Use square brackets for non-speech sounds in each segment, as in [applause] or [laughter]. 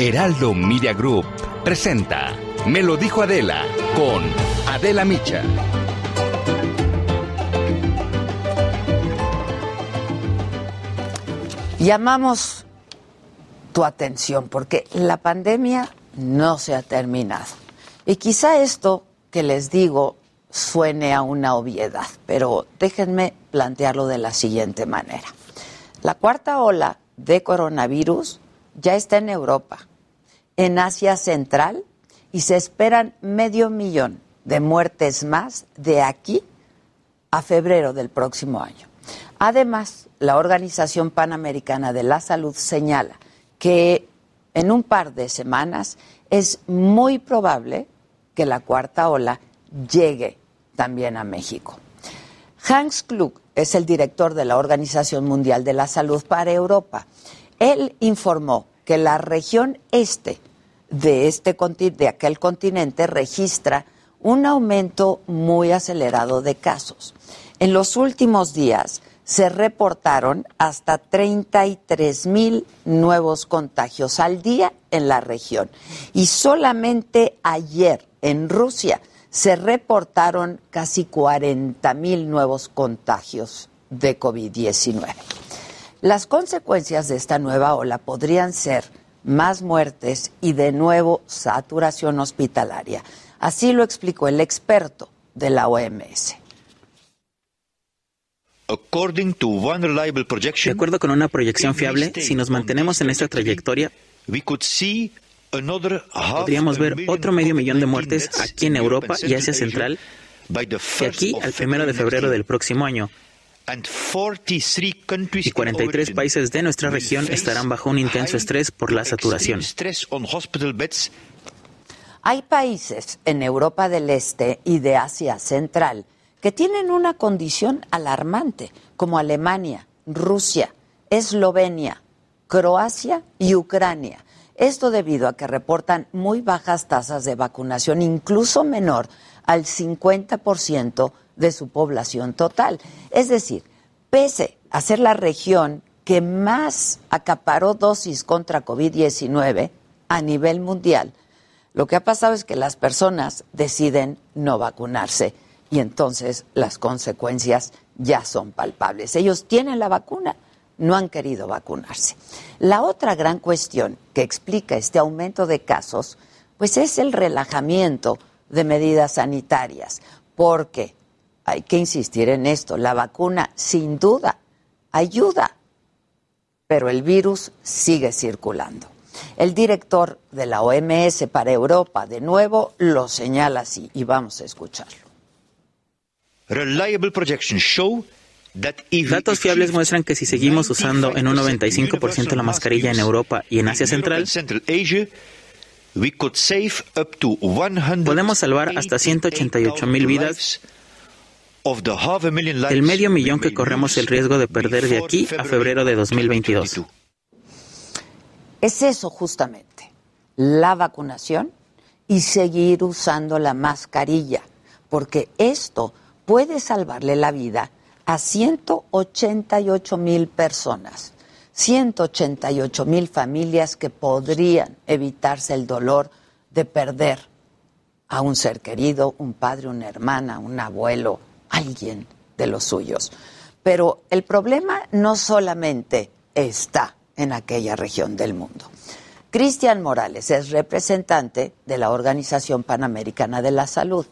Heraldo Media Group presenta Me lo dijo Adela con Adela Micha. Llamamos tu atención porque la pandemia no se ha terminado. Y quizá esto que les digo suene a una obviedad, pero déjenme plantearlo de la siguiente manera. La cuarta ola de coronavirus ya está en Europa, en Asia Central, y se esperan medio millón de muertes más de aquí a febrero del próximo año. Además, la Organización Panamericana de la Salud señala que en un par de semanas es muy probable que la cuarta ola llegue también a México. Hans Klug es el director de la Organización Mundial de la Salud para Europa. Él informó que la región este de, este, de aquel continente registra un aumento muy acelerado de casos. En los últimos días se reportaron hasta 33 mil nuevos contagios al día en la región. Y solamente ayer en Rusia se reportaron casi 40 mil nuevos contagios de COVID-19. Las consecuencias de esta nueva ola podrían ser más muertes y de nuevo saturación hospitalaria. Así lo explicó el experto de la OMS. De acuerdo con una proyección fiable, si nos mantenemos en esta trayectoria, podríamos ver otro medio millón de muertes aquí en Europa y Asia Central de aquí al primero de febrero del próximo año. Y 43 países de nuestra región estarán bajo un intenso estrés por la saturación. Hay países en Europa del Este y de Asia Central que tienen una condición alarmante, como Alemania, Rusia, Eslovenia, Croacia y Ucrania. Esto debido a que reportan muy bajas tasas de vacunación, incluso menor al 50% de su población total. Es decir, pese a ser la región que más acaparó dosis contra COVID-19 a nivel mundial, lo que ha pasado es que las personas deciden no vacunarse y entonces las consecuencias ya son palpables. Ellos tienen la vacuna, no han querido vacunarse. La otra gran cuestión que explica este aumento de casos, pues es el relajamiento de medidas sanitarias, porque hay que insistir en esto, la vacuna sin duda ayuda, pero el virus sigue circulando. El director de la OMS para Europa, de nuevo, lo señala así y vamos a escucharlo. Datos fiables muestran que si seguimos usando en un 95% la mascarilla en Europa y en Asia Central, podemos salvar hasta 188 mil vidas del medio millón que corremos el riesgo de perder de aquí a febrero de 2022. Es eso justamente, la vacunación y seguir usando la mascarilla, porque esto puede salvarle la vida a 188 mil personas, 188 mil familias que podrían evitarse el dolor de perder a un ser querido, un padre, una hermana, un abuelo, alguien de los suyos. Pero el problema no solamente está en aquella región del mundo. Cristian Morales es representante de la Organización Panamericana de la Salud.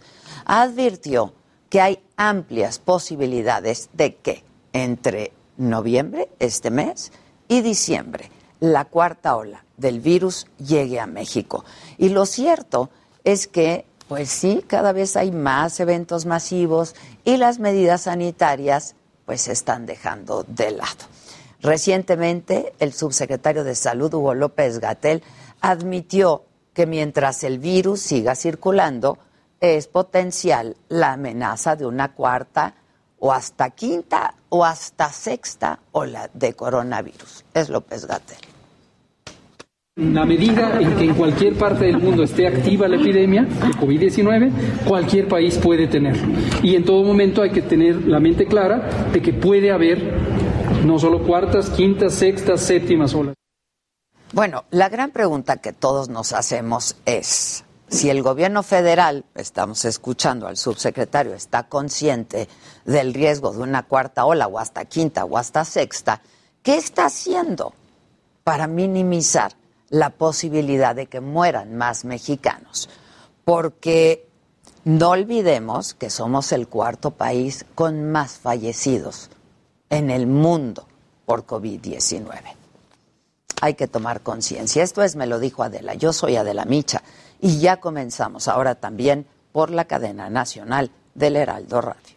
Advirtió que hay amplias posibilidades de que entre noviembre, este mes, y diciembre, la cuarta ola del virus llegue a México. Y lo cierto es que pues sí, cada vez hay más eventos masivos y las medidas sanitarias pues se están dejando de lado. Recientemente, el subsecretario de Salud, Hugo López Gatel, admitió que mientras el virus siga circulando, es potencial la amenaza de una cuarta o hasta quinta o hasta sexta ola de coronavirus. Es López Gatel. La medida en que en cualquier parte del mundo esté activa la epidemia de COVID-19, cualquier país puede tenerlo. Y en todo momento hay que tener la mente clara de que puede haber no solo cuartas, quintas, sextas, séptimas olas. Bueno, la gran pregunta que todos nos hacemos es, si el gobierno federal, estamos escuchando al subsecretario, está consciente del riesgo de una cuarta ola o hasta quinta o hasta sexta, ¿qué está haciendo para minimizar la posibilidad de que mueran más mexicanos, porque no olvidemos que somos el cuarto país con más fallecidos en el mundo por COVID-19. Hay que tomar conciencia. Esto es, me lo dijo Adela, yo soy Adela Micha y ya comenzamos ahora también por la cadena nacional del Heraldo Radio.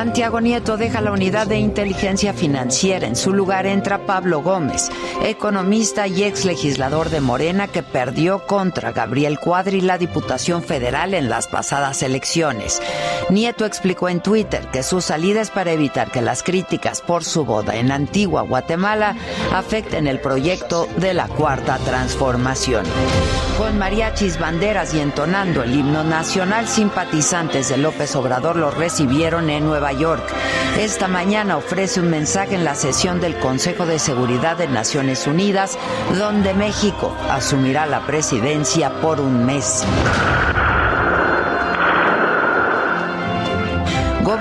Santiago Nieto deja la unidad de inteligencia financiera. En su lugar entra Pablo Gómez, economista y ex legislador de Morena que perdió contra Gabriel Cuadri la Diputación Federal en las pasadas elecciones. Nieto explicó en Twitter que su salida es para evitar que las críticas por su boda en Antigua Guatemala afecten el proyecto de la Cuarta Transformación. Con mariachis, banderas y entonando el himno nacional, simpatizantes de López Obrador lo recibieron en Nueva York. Esta mañana ofrece un mensaje en la sesión del Consejo de Seguridad de Naciones Unidas, donde México asumirá la presidencia por un mes.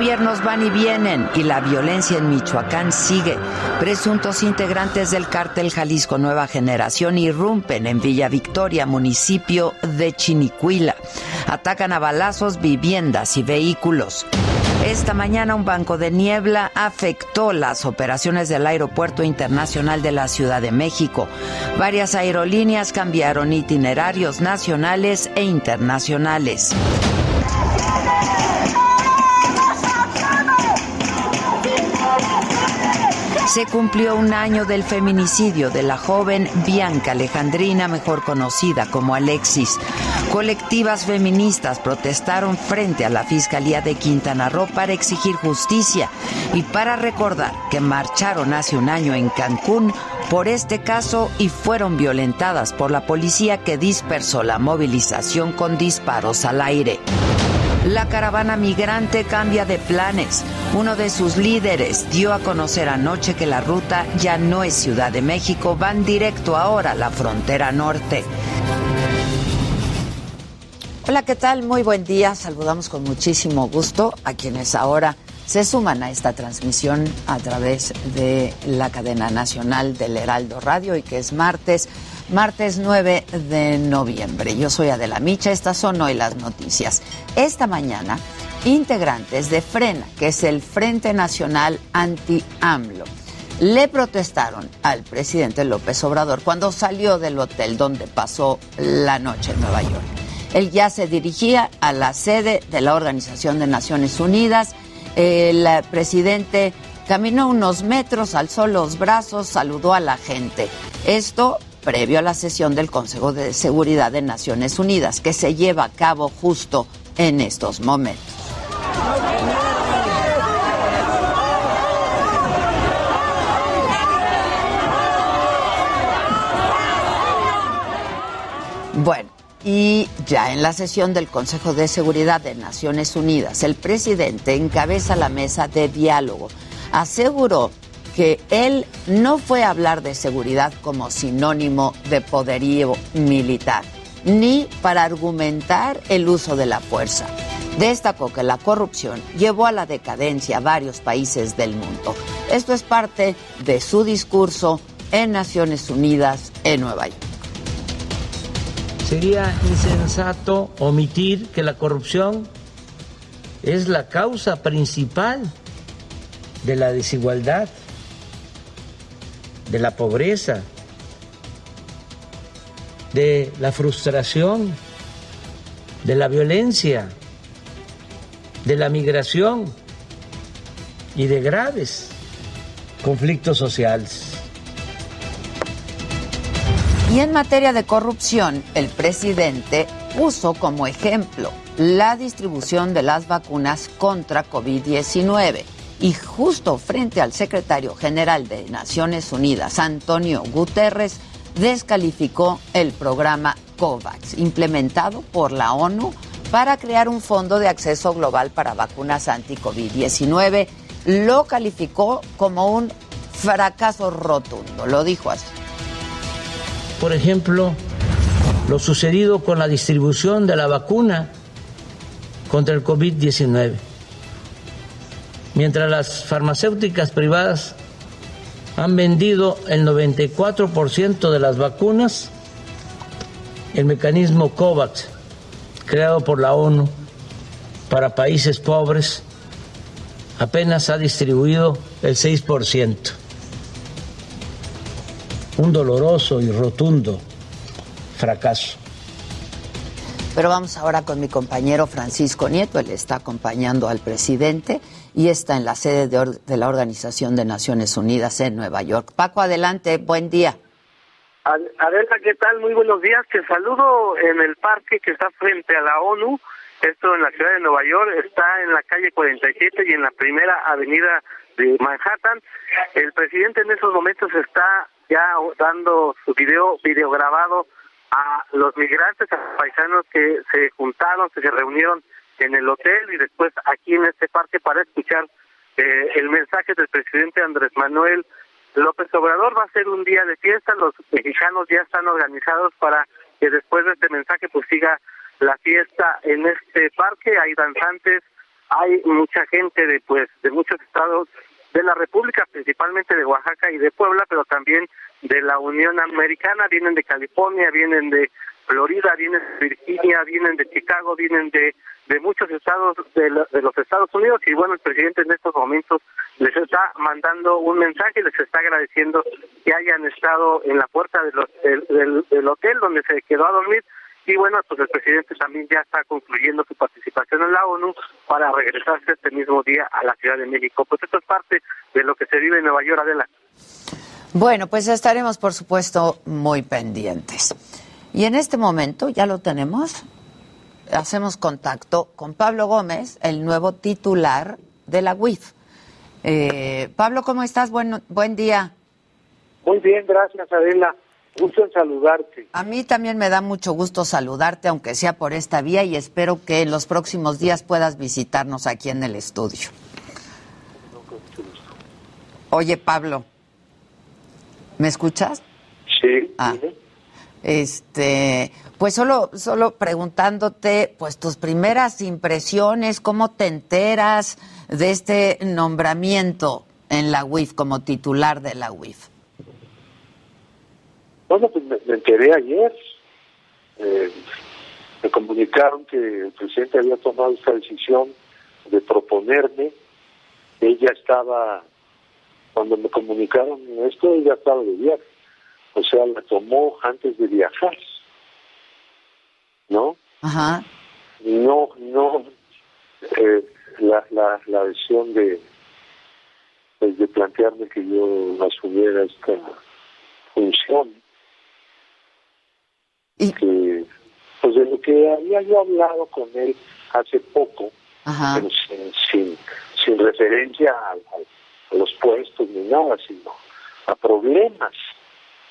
Gobiernos van y vienen y la violencia en Michoacán sigue. Presuntos integrantes del cártel Jalisco Nueva Generación irrumpen en Villa Victoria, municipio de Chinicuila. Atacan a balazos viviendas y vehículos. Esta mañana un banco de niebla afectó las operaciones del Aeropuerto Internacional de la Ciudad de México. Varias aerolíneas cambiaron itinerarios nacionales e internacionales. Se cumplió un año del feminicidio de la joven Bianca Alejandrina, mejor conocida como Alexis. Colectivas feministas protestaron frente a la Fiscalía de Quintana Roo para exigir justicia y para recordar que marcharon hace un año en Cancún por este caso y fueron violentadas por la policía que dispersó la movilización con disparos al aire. La caravana migrante cambia de planes. Uno de sus líderes dio a conocer anoche que la ruta ya no es Ciudad de México, van directo ahora a la frontera norte. Hola, ¿qué tal? Muy buen día. Saludamos con muchísimo gusto a quienes ahora se suman a esta transmisión a través de la cadena nacional del Heraldo Radio y que es martes martes 9 de noviembre. Yo soy Adela Micha, estas son hoy las noticias. Esta mañana, integrantes de Frena, que es el Frente Nacional Anti-AMLO, le protestaron al presidente López Obrador cuando salió del hotel donde pasó la noche en Nueva York. Él ya se dirigía a la sede de la Organización de Naciones Unidas. El presidente caminó unos metros, alzó los brazos, saludó a la gente. Esto previo a la sesión del Consejo de Seguridad de Naciones Unidas, que se lleva a cabo justo en estos momentos. Bueno, y ya en la sesión del Consejo de Seguridad de Naciones Unidas, el presidente encabeza la mesa de diálogo. Aseguró que él no fue a hablar de seguridad como sinónimo de poderío militar. ni para argumentar el uso de la fuerza. Destacó que la corrupción llevó a la decadencia a varios países del mundo. Esto es parte de su discurso en Naciones Unidas en Nueva York. Sería insensato omitir que la corrupción es la causa principal de la desigualdad, de la pobreza, de la frustración, de la violencia, de la migración y de graves conflictos sociales. Y en materia de corrupción, el presidente puso como ejemplo la distribución de las vacunas contra COVID-19 y justo frente al secretario general de Naciones Unidas, Antonio Guterres, descalificó el programa COVAX, implementado por la ONU para crear un fondo de acceso global para vacunas anti-COVID-19. Lo calificó como un fracaso rotundo, lo dijo así. Por ejemplo, lo sucedido con la distribución de la vacuna contra el COVID-19. Mientras las farmacéuticas privadas han vendido el 94% de las vacunas, el mecanismo COVAX, creado por la ONU para países pobres, apenas ha distribuido el 6%. Un doloroso y rotundo fracaso. Pero vamos ahora con mi compañero Francisco Nieto, él está acompañando al presidente y está en la sede de, la Organización de Naciones Unidas en Nueva York. Paco, adelante, buen día. Adela, ¿qué tal? Muy buenos días. Te saludo en el parque que está frente a la ONU. Esto en la ciudad de Nueva York. Está en la calle 47 y en la primera avenida de Manhattan. El presidente en esos momentos está ya dando su video, video grabado a los migrantes, a los paisanos que se juntaron, que se reunieron en el hotel y después aquí en este parque para escuchar eh, el mensaje del presidente Andrés Manuel López Obrador. Va a ser un día de fiesta, los mexicanos ya están organizados para que después de este mensaje pues siga la fiesta en este parque, hay danzantes, hay mucha gente de pues de muchos estados de la República, principalmente de Oaxaca y de Puebla, pero también de la Unión Americana, vienen de California, vienen de Florida, vienen de Virginia, vienen de Chicago, vienen de, de muchos estados de, los Estados Unidos y bueno, el presidente en estos momentos les está mandando un mensaje, les está agradeciendo que hayan estado en la puerta del, del hotel donde se quedó a dormir y bueno, pues el presidente también ya está concluyendo su participación en la ONU para regresarse este mismo día a la Ciudad de México. Pues esto es parte de lo que se vive en Nueva York, Adela. Bueno, pues estaremos, por supuesto, muy pendientes. Y en este momento ya lo tenemos. Hacemos contacto con Pablo Gómez, el nuevo titular de la UIF. Eh, Pablo, ¿cómo estás? Buen, buen día. Muy bien, gracias, Adela. Gusto en saludarte. A mí también me da mucho gusto saludarte, aunque sea por esta vía, y espero que en los próximos días puedas visitarnos aquí en el estudio. Oye, Pablo, ¿me escuchas? Sí. Ah, este, pues solo, solo preguntándote, pues tus primeras impresiones, cómo te enteras de este nombramiento en la UIF como titular de la UIF. Bueno, pues me, enteré ayer. Eh, me comunicaron que el presidente había tomado esta decisión de proponerme. Ella estaba, cuando me comunicaron esto, ella estaba de viaje. O sea, la tomó antes de viajar. ¿No? Ajá. No, no. Eh, la, la, la decisión de, pues, de plantearme que yo asumiera esta función que pues de lo que había yo hablado con él hace poco, sin, sin, referencia a, los puestos ni nada, sino a problemas,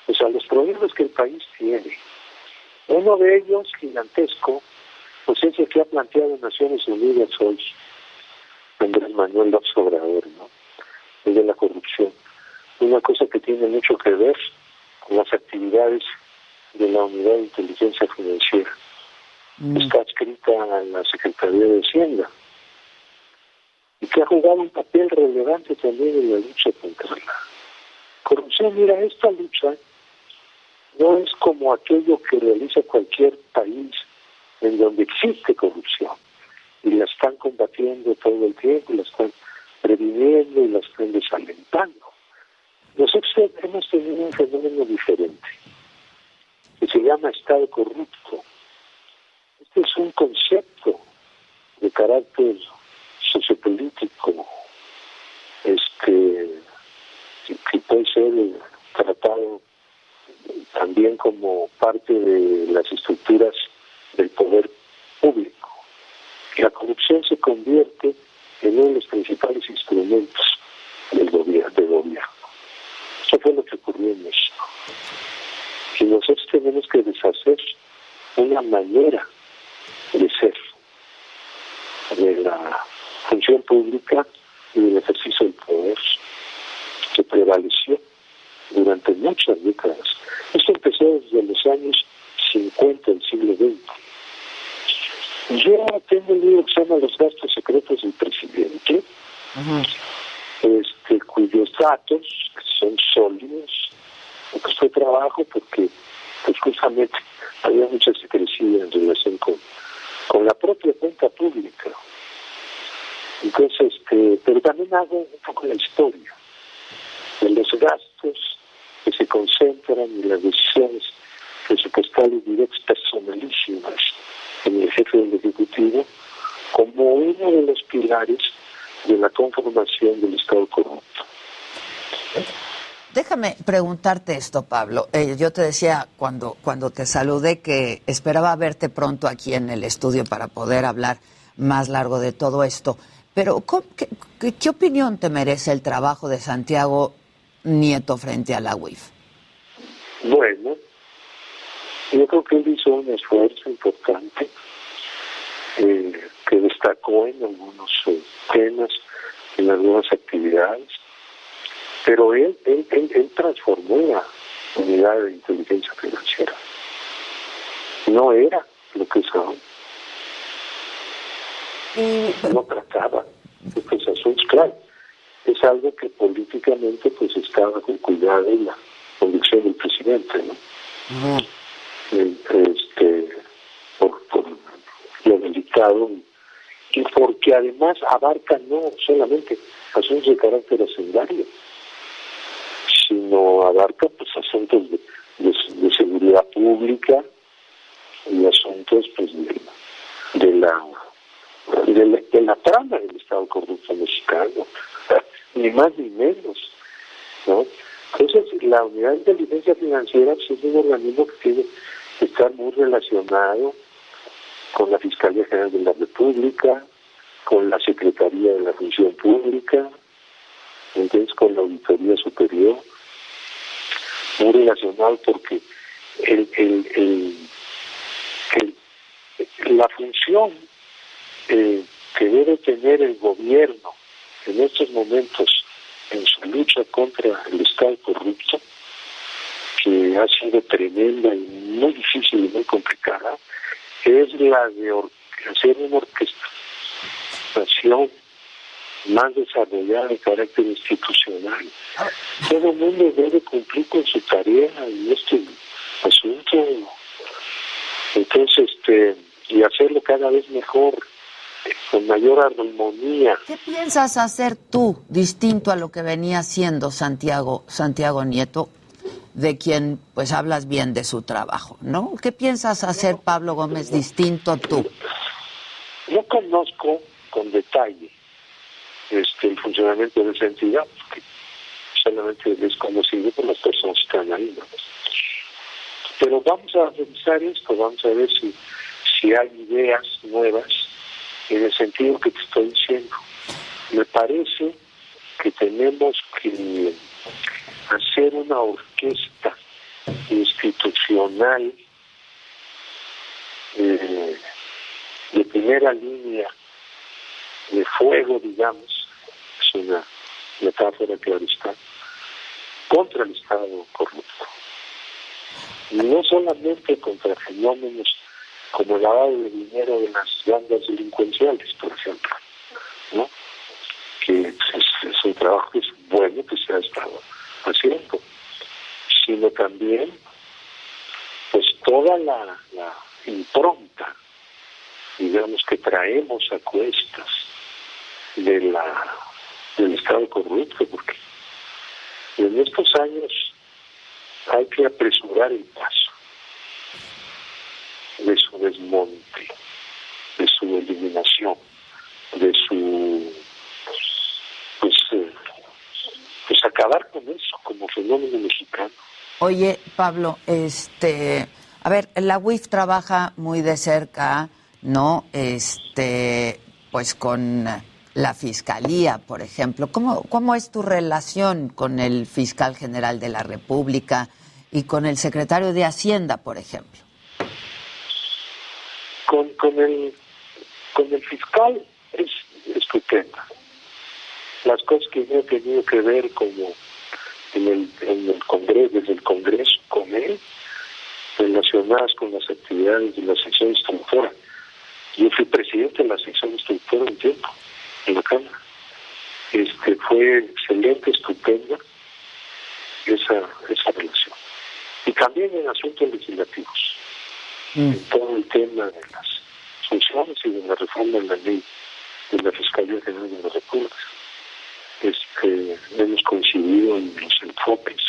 o sea, los problemas que el país tiene. Uno de ellos, gigantesco, pues es el que ha planteado Naciones Unidas hoy, Andrés Manuel López Obrador, ¿no? El de la corrupción. Una cosa que tiene mucho que ver con las actividades de la Unidad de Inteligencia Financiera. Mm. Está adscrita a la Secretaría de Hacienda y que ha jugado un papel relevante también en la lucha contra la corrupción. Mira, esta lucha no es como aquello que realiza cualquier país en donde existe corrupción y la están combatiendo todo el tiempo, la están previniendo y la están desalentando. Nosotros hemos tenido un fenómeno diferente que se llama Estado corrupto. Este es un concepto de carácter sociopolítico este que puede ser tratado también como parte de las estructuras del poder público. La corrupción se convierte en uno de los principales instrumentos del gobierno. Del gobierno. Eso fue lo que ocurrió en México. Y nosotros tenemos que deshacer una manera de ser de la función pública y del ejercicio del poder que prevaleció durante muchas décadas. Esto empezó desde los años 50 del siglo XX. Yo tengo un libro que se llama Los gastos secretos del presidente, este, cuyos datos son sólidos, me costó trabajo porque pues justamente había mucha secrecía en relación con, con la propia cuenta pública. Entonces, este, pero también hago un poco la historia de los gastos que se concentran en las decisiones presupuestales directas personalísimas en el jefe del Ejecutivo como uno de los pilares de la conformación del Estado corrupto. Déjame preguntarte esto, Pablo. Eh, yo te decía cuando, cuando te saludé que esperaba verte pronto aquí en el estudio para poder hablar más largo de todo esto. Pero, ¿qué, qué opinión te merece el trabajo de Santiago Nieto frente a la UIF? Bueno, yo creo que él hizo un esfuerzo importante eh, que destacó en algunos eh, temas, en algunas actividades, pero él, él, él, transformó la unidad de inteligencia financiera. No era lo que es ahora. No trataba de estos asuntos, claro es algo que políticamente pues estaba con cuidado en la convicción del presidente, ¿no? Este, por, lo delicado y porque además abarca no solamente asuntos de carácter hacendario, sino abarca pues asuntos de, seguridad pública y asuntos pues de, la de la, de la trama del Estado corrupto mexicano, ni más ni menos, ¿no? Entonces, la unidad de inteligencia financiera pues, es un organismo que tiene que estar muy relacionado con la Fiscalía General de la República, con la Secretaría de la Función Pública, entonces con la Auditoría Superior, muy relacionado porque el, el, la función eh, que debe tener el gobierno en estos momentos en su lucha contra el Estado corrupto, que ha sido tremenda y muy difícil y muy complicada, es la de hacer una orquestación más desarrollada de carácter institucional. Todo el mundo debe cumplir con su tarea en este asunto. Entonces, este, y hacerlo cada vez mejor con mayor armonía. ¿Qué piensas hacer tú distinto a lo que venía haciendo Santiago, Santiago Nieto, de quien pues hablas bien de su trabajo, ¿no? ¿Qué piensas hacer Pablo Gómez distinto tú? Yo conozco con detalle este, el funcionamiento de esa entidad, porque solamente es conocido por las personas que están ahí. Pero vamos a revisar esto, vamos a ver si, si hay ideas nuevas en el sentido que te estoy diciendo. Me parece que tenemos que hacer una orquesta institucional eh, de primera línea de fuego, digamos, es una metáfora está, contra el Estado corrupto. no solamente contra fenómenos como el lavado de dinero de las bandas delincuenciales, por ejemplo, ¿no? que es, es un trabajo que es bueno que se ha estado haciendo, sino también pues toda la, impronta, digamos, que traemos a cuestas del Estado corrupto, porque en estos años hay que apresurar el paso de su desmonte, de su eliminación, de su pues, eh, pues acabar con eso como fenómeno mexicano. Oye, Pablo, este, a ver, la UIF trabaja muy de cerca, ¿no? Este, pues con la fiscalía, por ejemplo. ¿Cómo, ¿Cómo es tu relación con el fiscal general de la República y con el secretario de Hacienda, por ejemplo? Con, con, el, con el fiscal es estupenda. Las cosas que yo he tenido que ver como en el, en el Congreso, desde el Congreso con él, relacionadas con las actividades de la sección instructora. Yo fui presidente de la sección instructora un tiempo en la Cámara. Este, fue excelente, estupenda esa, esa relación. Y también en asuntos legislativos, mm. en todo el tema de las funciones y de la reforma de la ley de la Fiscalía General de la República este, hemos coincidido en los enfoques.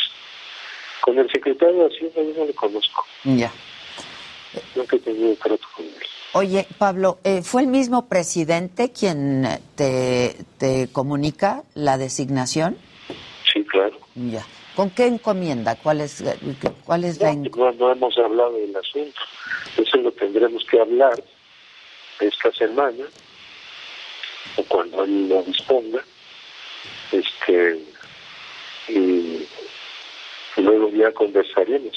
Con el secretario de Hacienda yo no le conozco. Ya. Nunca he tenido trato con él. Oye, Pablo, eh, ¿fue el mismo presidente quien te, te comunica la designación? Sí, claro. Ya. ¿Con qué encomienda? ¿Cuál es, cuál es la encomienda? No, no hemos hablado del asunto. Eso lo tendremos que hablar esta semana o cuando él lo disponga este y luego ya conversaremos.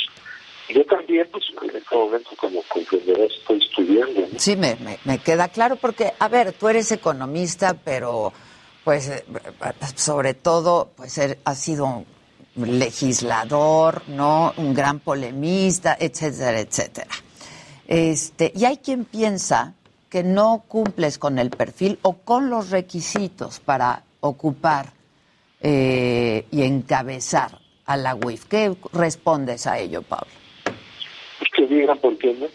Yo también, pues en este momento, como comprenderás, estoy estudiando. Sí, me, me, queda claro, porque, a ver, tú eres economista, pero, pues, eh, sobre todo, pues, er, has sido legislador, ¿no? Un gran polemista, etcétera, etcétera. Este, y hay quien piensa que no cumples con el perfil o con los requisitos para ocupar eh, y encabezar a la UIF. ¿Qué respondes a ello, Pablo? Que digan por qué no.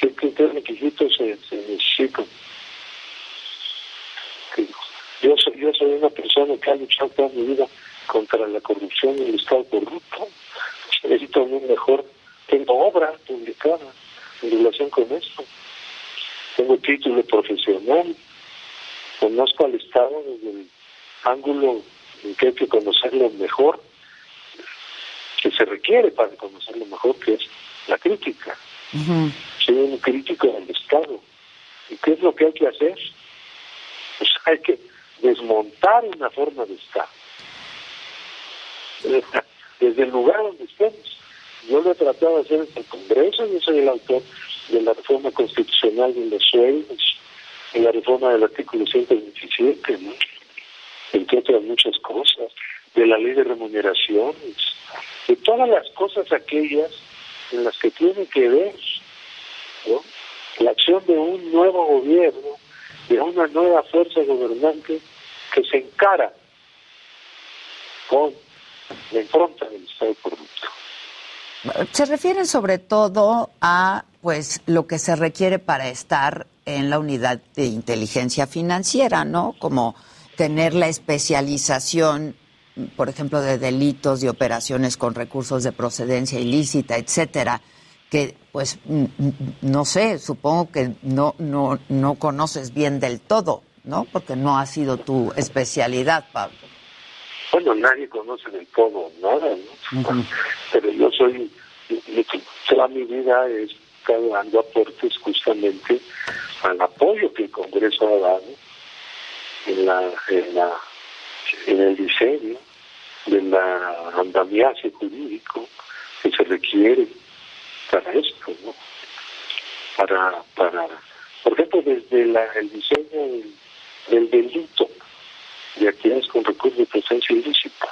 ¿Qué, qué requisitos se necesitan? Yo soy, yo soy una persona que ha luchado toda mi vida contra la corrupción y el Estado corrupto. Necesito un mejor. Tengo obra publicada en relación con esto. Tengo título profesional. Conozco al Estado desde el ángulo que hay que conocerlo mejor, que se requiere para conocerlo mejor, que es la crítica. Soy un crítico del Estado. ¿Y qué es lo que hay que hacer? Pues hay que desmontar una forma de Estado. Desde el lugar donde estemos. Yo lo he tratado de hacer en el Congreso, yo soy el autor de la reforma constitucional de los sueldos, de la reforma del artículo 127, ¿no? entre otras muchas cosas, de la ley de remuneraciones, de todas las cosas aquellas en las que tiene que ver la acción de un nuevo gobierno, de una nueva fuerza gobernante que se encara con del Estado corrupto. Se refieren sobre todo a pues lo que se requiere para estar en la unidad de inteligencia financiera, ¿no? Como tener la especialización, por ejemplo, de delitos, de operaciones con recursos de procedencia ilícita, etcétera, que pues no sé, supongo que no no no conoces bien del todo, ¿no? Porque no ha sido tu especialidad, Pablo. Bueno, nadie conoce del todo nada, ¿no? Pero yo soy, toda mi vida he estado dando aportes justamente al apoyo que el Congreso ha dado en, la, en, la, en el diseño de la andamiaje jurídico que se requiere para esto, ¿no? Para, para, por ejemplo, desde la, el diseño del, delito de actividades con recursos de presencia ilícita.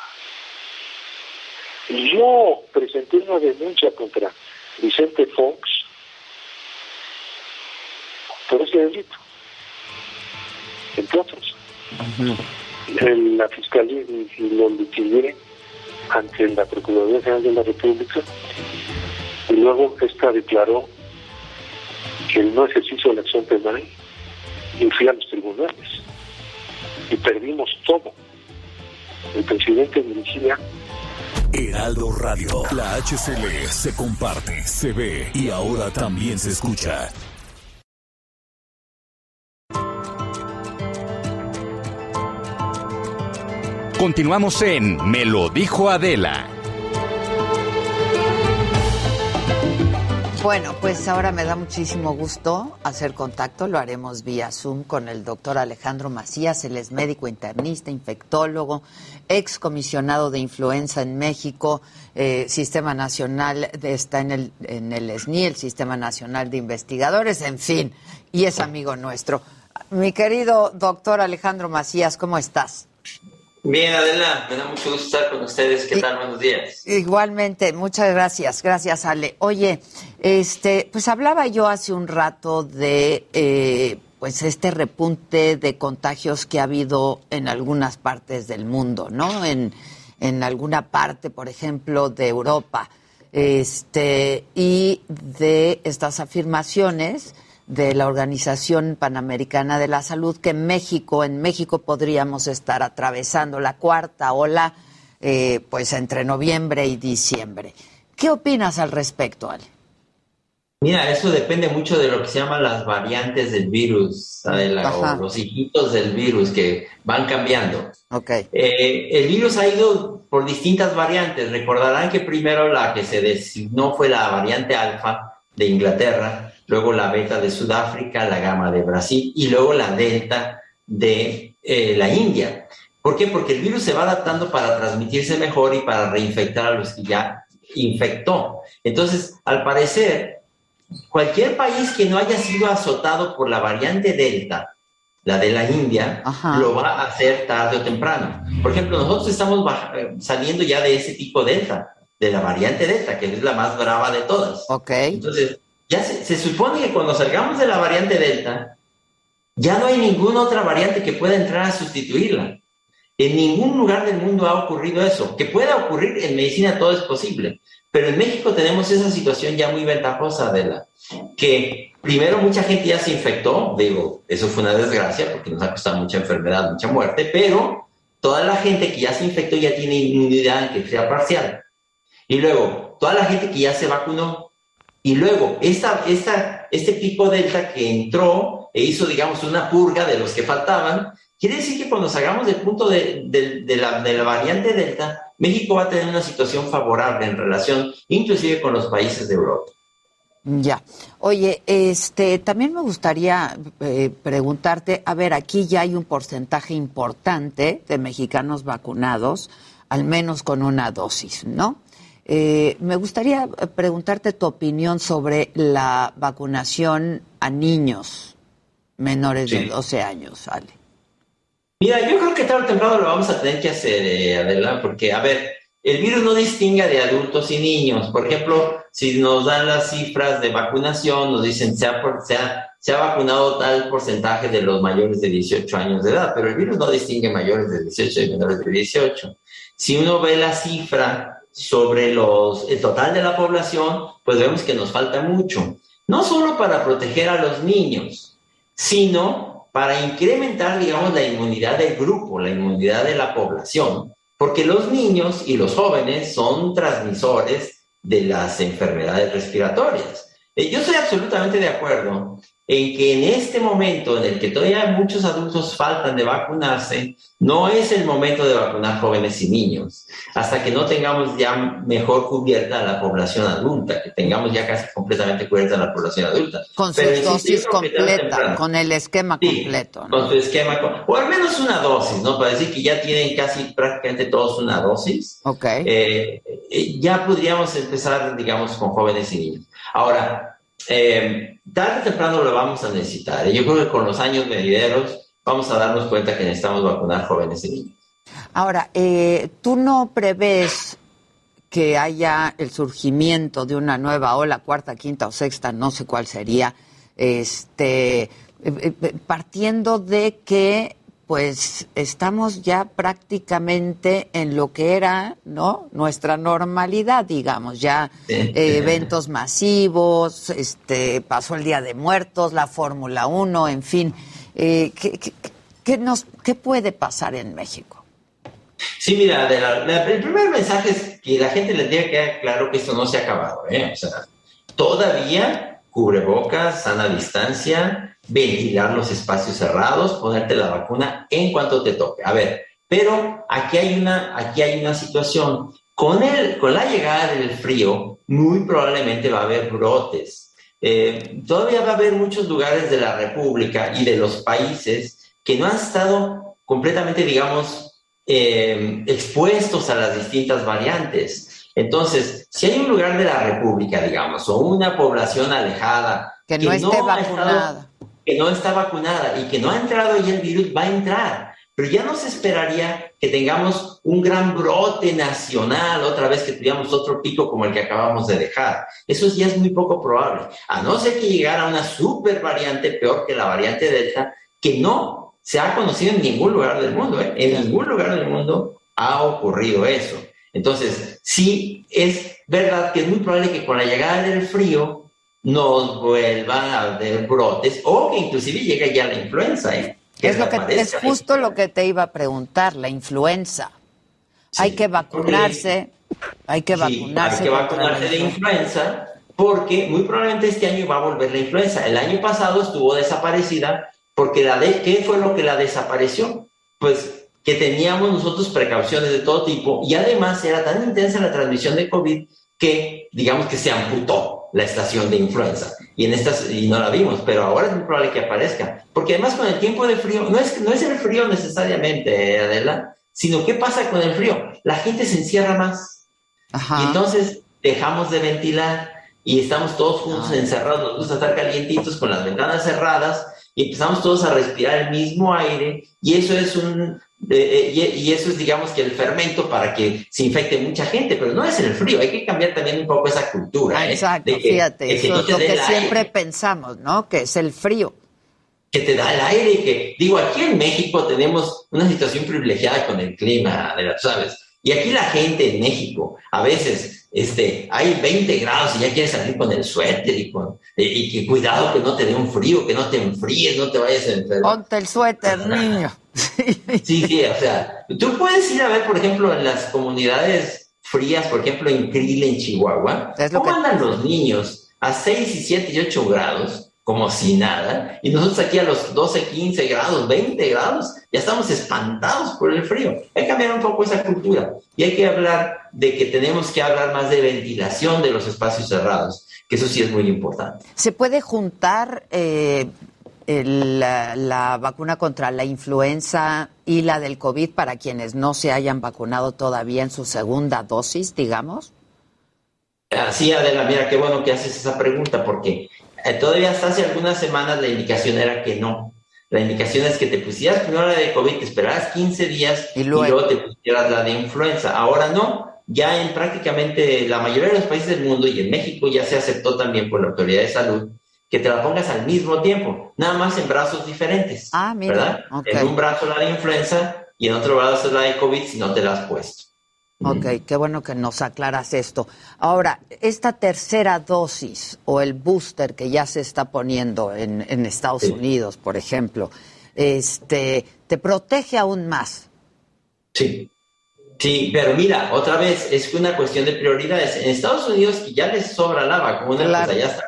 Yo presenté una denuncia contra Vicente Fox por ese delito, entre otros. la Fiscalía lo liquidé ante la Procuraduría General de la República y luego esta declaró que no ejercicio de la acción penal y fui a los tribunales y perdimos todo. El presidente dirigía Heraldo Radio. La HCL se comparte, se ve y ahora también se escucha. Continuamos en Me lo dijo Adela. Bueno, pues ahora me da muchísimo gusto hacer contacto, lo haremos vía Zoom con el doctor Alejandro Macías, él es médico internista, infectólogo, ex comisionado de influenza en México, eh, Sistema Nacional, de, está en el, en el SNI, el Sistema Nacional de Investigadores, en fin, y es amigo nuestro. Mi querido doctor Alejandro Macías, ¿cómo estás? Bien, Adela, me da mucho gusto estar con ustedes. ¿Qué tal? Buenos días. Igualmente, muchas gracias. Gracias, Ale. Oye, este, pues hablaba yo hace un rato de eh, pues este repunte de contagios que ha habido en algunas partes del mundo, ¿no? En, en alguna parte, por ejemplo, de Europa. Este, y de estas afirmaciones de la Organización Panamericana de la Salud que en México, en México podríamos estar atravesando la cuarta ola, eh, pues entre noviembre y diciembre. ¿Qué opinas al respecto, Ale? Mira, eso depende mucho de lo que se llaman las variantes del virus, los hijitos del virus que van cambiando. Okay. Eh, el virus ha ido por distintas variantes. Recordarán que primero la que se designó fue la variante alfa de Inglaterra, luego la beta de Sudáfrica, la gama de Brasil y luego la delta de eh, la India. ¿Por qué? Porque el virus se va adaptando para transmitirse mejor y para reinfectar a los que ya infectó. Entonces, al parecer, cualquier país que no haya sido azotado por la variante delta, la de la India, lo va a hacer tarde o temprano. Por ejemplo, nosotros estamos eh, saliendo ya de ese tipo delta, de la variante delta, que es la más brava de todas. Ok. Entonces, ya se, supone que cuando salgamos de la variante Delta, ya no hay ninguna otra variante que pueda entrar a sustituirla. En ningún lugar del mundo ha ocurrido eso. Que pueda ocurrir en medicina todo es posible. Pero en México tenemos esa situación ya muy ventajosa de la que primero mucha gente ya se infectó, digo, eso fue una desgracia porque nos ha costado mucha enfermedad, mucha muerte, pero toda la gente que ya se infectó ya tiene inmunidad que sea parcial. Y luego, toda la gente que ya se vacunó y luego, esta, esta, este tipo delta que entró e hizo, digamos, una purga de los que faltaban, quiere decir que cuando salgamos del punto de, de, la, de la variante delta, México va a tener una situación favorable en relación inclusive con los países de Europa. Ya. Oye, este, también me gustaría eh, preguntarte, a ver, aquí ya hay un porcentaje importante de mexicanos vacunados, al menos con una dosis, ¿no? Eh, me gustaría preguntarte tu opinión sobre la vacunación a niños menores de 12 años, Ale. Mira, yo creo que tarde o temprano lo vamos a tener que hacer, eh, Adela, porque, a ver, el virus no distingue de adultos y niños. Por ejemplo, si nos dan las cifras de vacunación, nos dicen se ha, se ha, se ha vacunado tal porcentaje de los mayores de 18 años de edad, pero el virus no distingue mayores de 18 y menores de 18. Si uno ve la cifra sobre los, el total de la población, pues vemos que nos falta mucho. No solo para proteger a los niños, sino para incrementar, digamos, la inmunidad del grupo, la inmunidad de la población, porque los niños y los jóvenes son transmisores de las enfermedades respiratorias. Eh, yo estoy absolutamente de acuerdo en que en este momento en el que todavía muchos adultos faltan de vacunarse, no es el momento de vacunar jóvenes y niños, hasta que no tengamos ya mejor cubierta la población adulta, que tengamos ya casi completamente cubierta la población adulta. Con su dosis completa, con el esquema completo. Con su esquema, o al menos una dosis, ¿no? Para decir que ya tienen casi prácticamente todos una dosis. Ok. Eh, eh, ya podríamos empezar, digamos, con jóvenes y niños. Ahora, eh, tarde o temprano lo vamos a necesitar. Yo creo que con los años venideros vamos a darnos cuenta que necesitamos vacunar jóvenes y niños. Ahora, eh, ¿tú no prevés que haya el surgimiento de una nueva ola, cuarta, quinta o sexta, no sé cuál sería, este, eh, eh, partiendo de que pues estamos ya prácticamente en lo que era no nuestra normalidad digamos ya eh, eventos masivos este pasó el día de muertos la Fórmula 1 en fin ¿qué, qué, nos qué puede pasar en México Sí, mira, el primer mensaje es que la gente le diga que quedar claro que esto no se ha acabado. ¿eh? O sea, todavía cubrebocas, sana distancia, ventilar los espacios cerrados, ponerte la vacuna en cuanto te toque. A ver, pero aquí hay una, aquí hay una situación. Con, el, con la llegada del frío, muy probablemente va a haber brotes. Eh, todavía va a haber muchos lugares de la República y de los países que no han estado completamente, digamos, eh, expuestos a las distintas variantes. Entonces, si hay un lugar de la República, digamos, o una población alejada que no esté vacunada, que no está vacunada y que no ha entrado y el virus, va a entrar. Pero ya no se esperaría que tengamos un gran brote nacional, otra vez que tuviéramos otro pico como el que acabamos de dejar. Eso ya es muy poco probable. A no ser que llegara una super variante peor que la variante Delta, que no se ha conocido en ningún lugar del mundo, ¿eh? En ningún lugar del mundo ha ocurrido eso. Entonces, sí es verdad que es muy probable que con la llegada del frío nos vuelvan a haber brotes o que inclusive llegue ya la influenza, ¿eh? es, lo que, es justo lo que te iba a preguntar, la influenza. hay que vacunarse, hay que vacunarse. Hay que vacunarse de influenza porque muy probablemente este año va a volver la influenza. El año pasado estuvo desaparecida porque la de, ¿qué fue lo que la desapareció? Pues que teníamos nosotros precauciones de todo tipo y además era tan intensa la transmisión de COVID que digamos que se amputó la estación de influenza. Y en estas y no la vimos, pero ahora es muy probable que aparezca, porque además con el tiempo de frío no es no es el frío necesariamente, Adela, sino qué pasa con el frío, la gente se encierra más. Y entonces dejamos de ventilar y estamos todos juntos ah. encerrados, nos gusta estar calientitos con las ventanas cerradas y empezamos todos a respirar el mismo aire y eso es un eh, y, eso es digamos que el fermento para que se infecte mucha gente, pero no es el frío, hay que cambiar también un poco esa cultura. ¿eh? Exacto, fíjate, eso es lo que siempre pensamos, ¿no? Que es el frío. Que te da el aire, que digo, aquí en México tenemos una situación privilegiada con el clima, ¿sabes? Y aquí la gente en México a veces este, hay 20 grados y ya quieres salir con el suéter y, con, y, que cuidado que no te dé un frío, que no te enfríes, no te vayas a enfermar. Ponte el suéter, niño. Sí, sí, o sea, tú puedes ir a ver, por ejemplo, en las comunidades frías, por ejemplo, en Krill, en Chihuahua, ¿cómo andan los niños a 6 y 7 y 8 grados? Como si nada, y nosotros aquí a los 12, 15 grados, 20 grados, ya estamos espantados por el frío. Hay que cambiar un poco esa cultura y hay que hablar de que tenemos que hablar más de ventilación de los espacios cerrados, que eso sí es muy importante. ¿Se puede juntar eh, la, vacuna contra la influenza y la del COVID para quienes no se hayan vacunado todavía en su segunda dosis, digamos? Así, Adela, mira, qué bueno que haces esa pregunta, porque eh, todavía hasta hace algunas semanas la indicación era que no. La indicación es que te pusieras primero la de COVID, te esperaras 15 días y luego, te pusieras la de influenza. Ahora no, ya en prácticamente la mayoría de los países del mundo y en México ya se aceptó también por la autoridad de salud que te la pongas al mismo tiempo, nada más en brazos diferentes. Ah, mira. ¿Verdad? En un brazo la de influenza y en otro brazo la de COVID si no te la has puesto. Ok, qué bueno que nos aclaras esto. Ahora, esta tercera dosis o el booster que ya se está poniendo en, Estados Unidos, por ejemplo, este, ¿te protege aún más? Sí, sí, pero mira, otra vez, es una cuestión de prioridades. En Estados Unidos, que ya les sobra la vacuna, pues allá está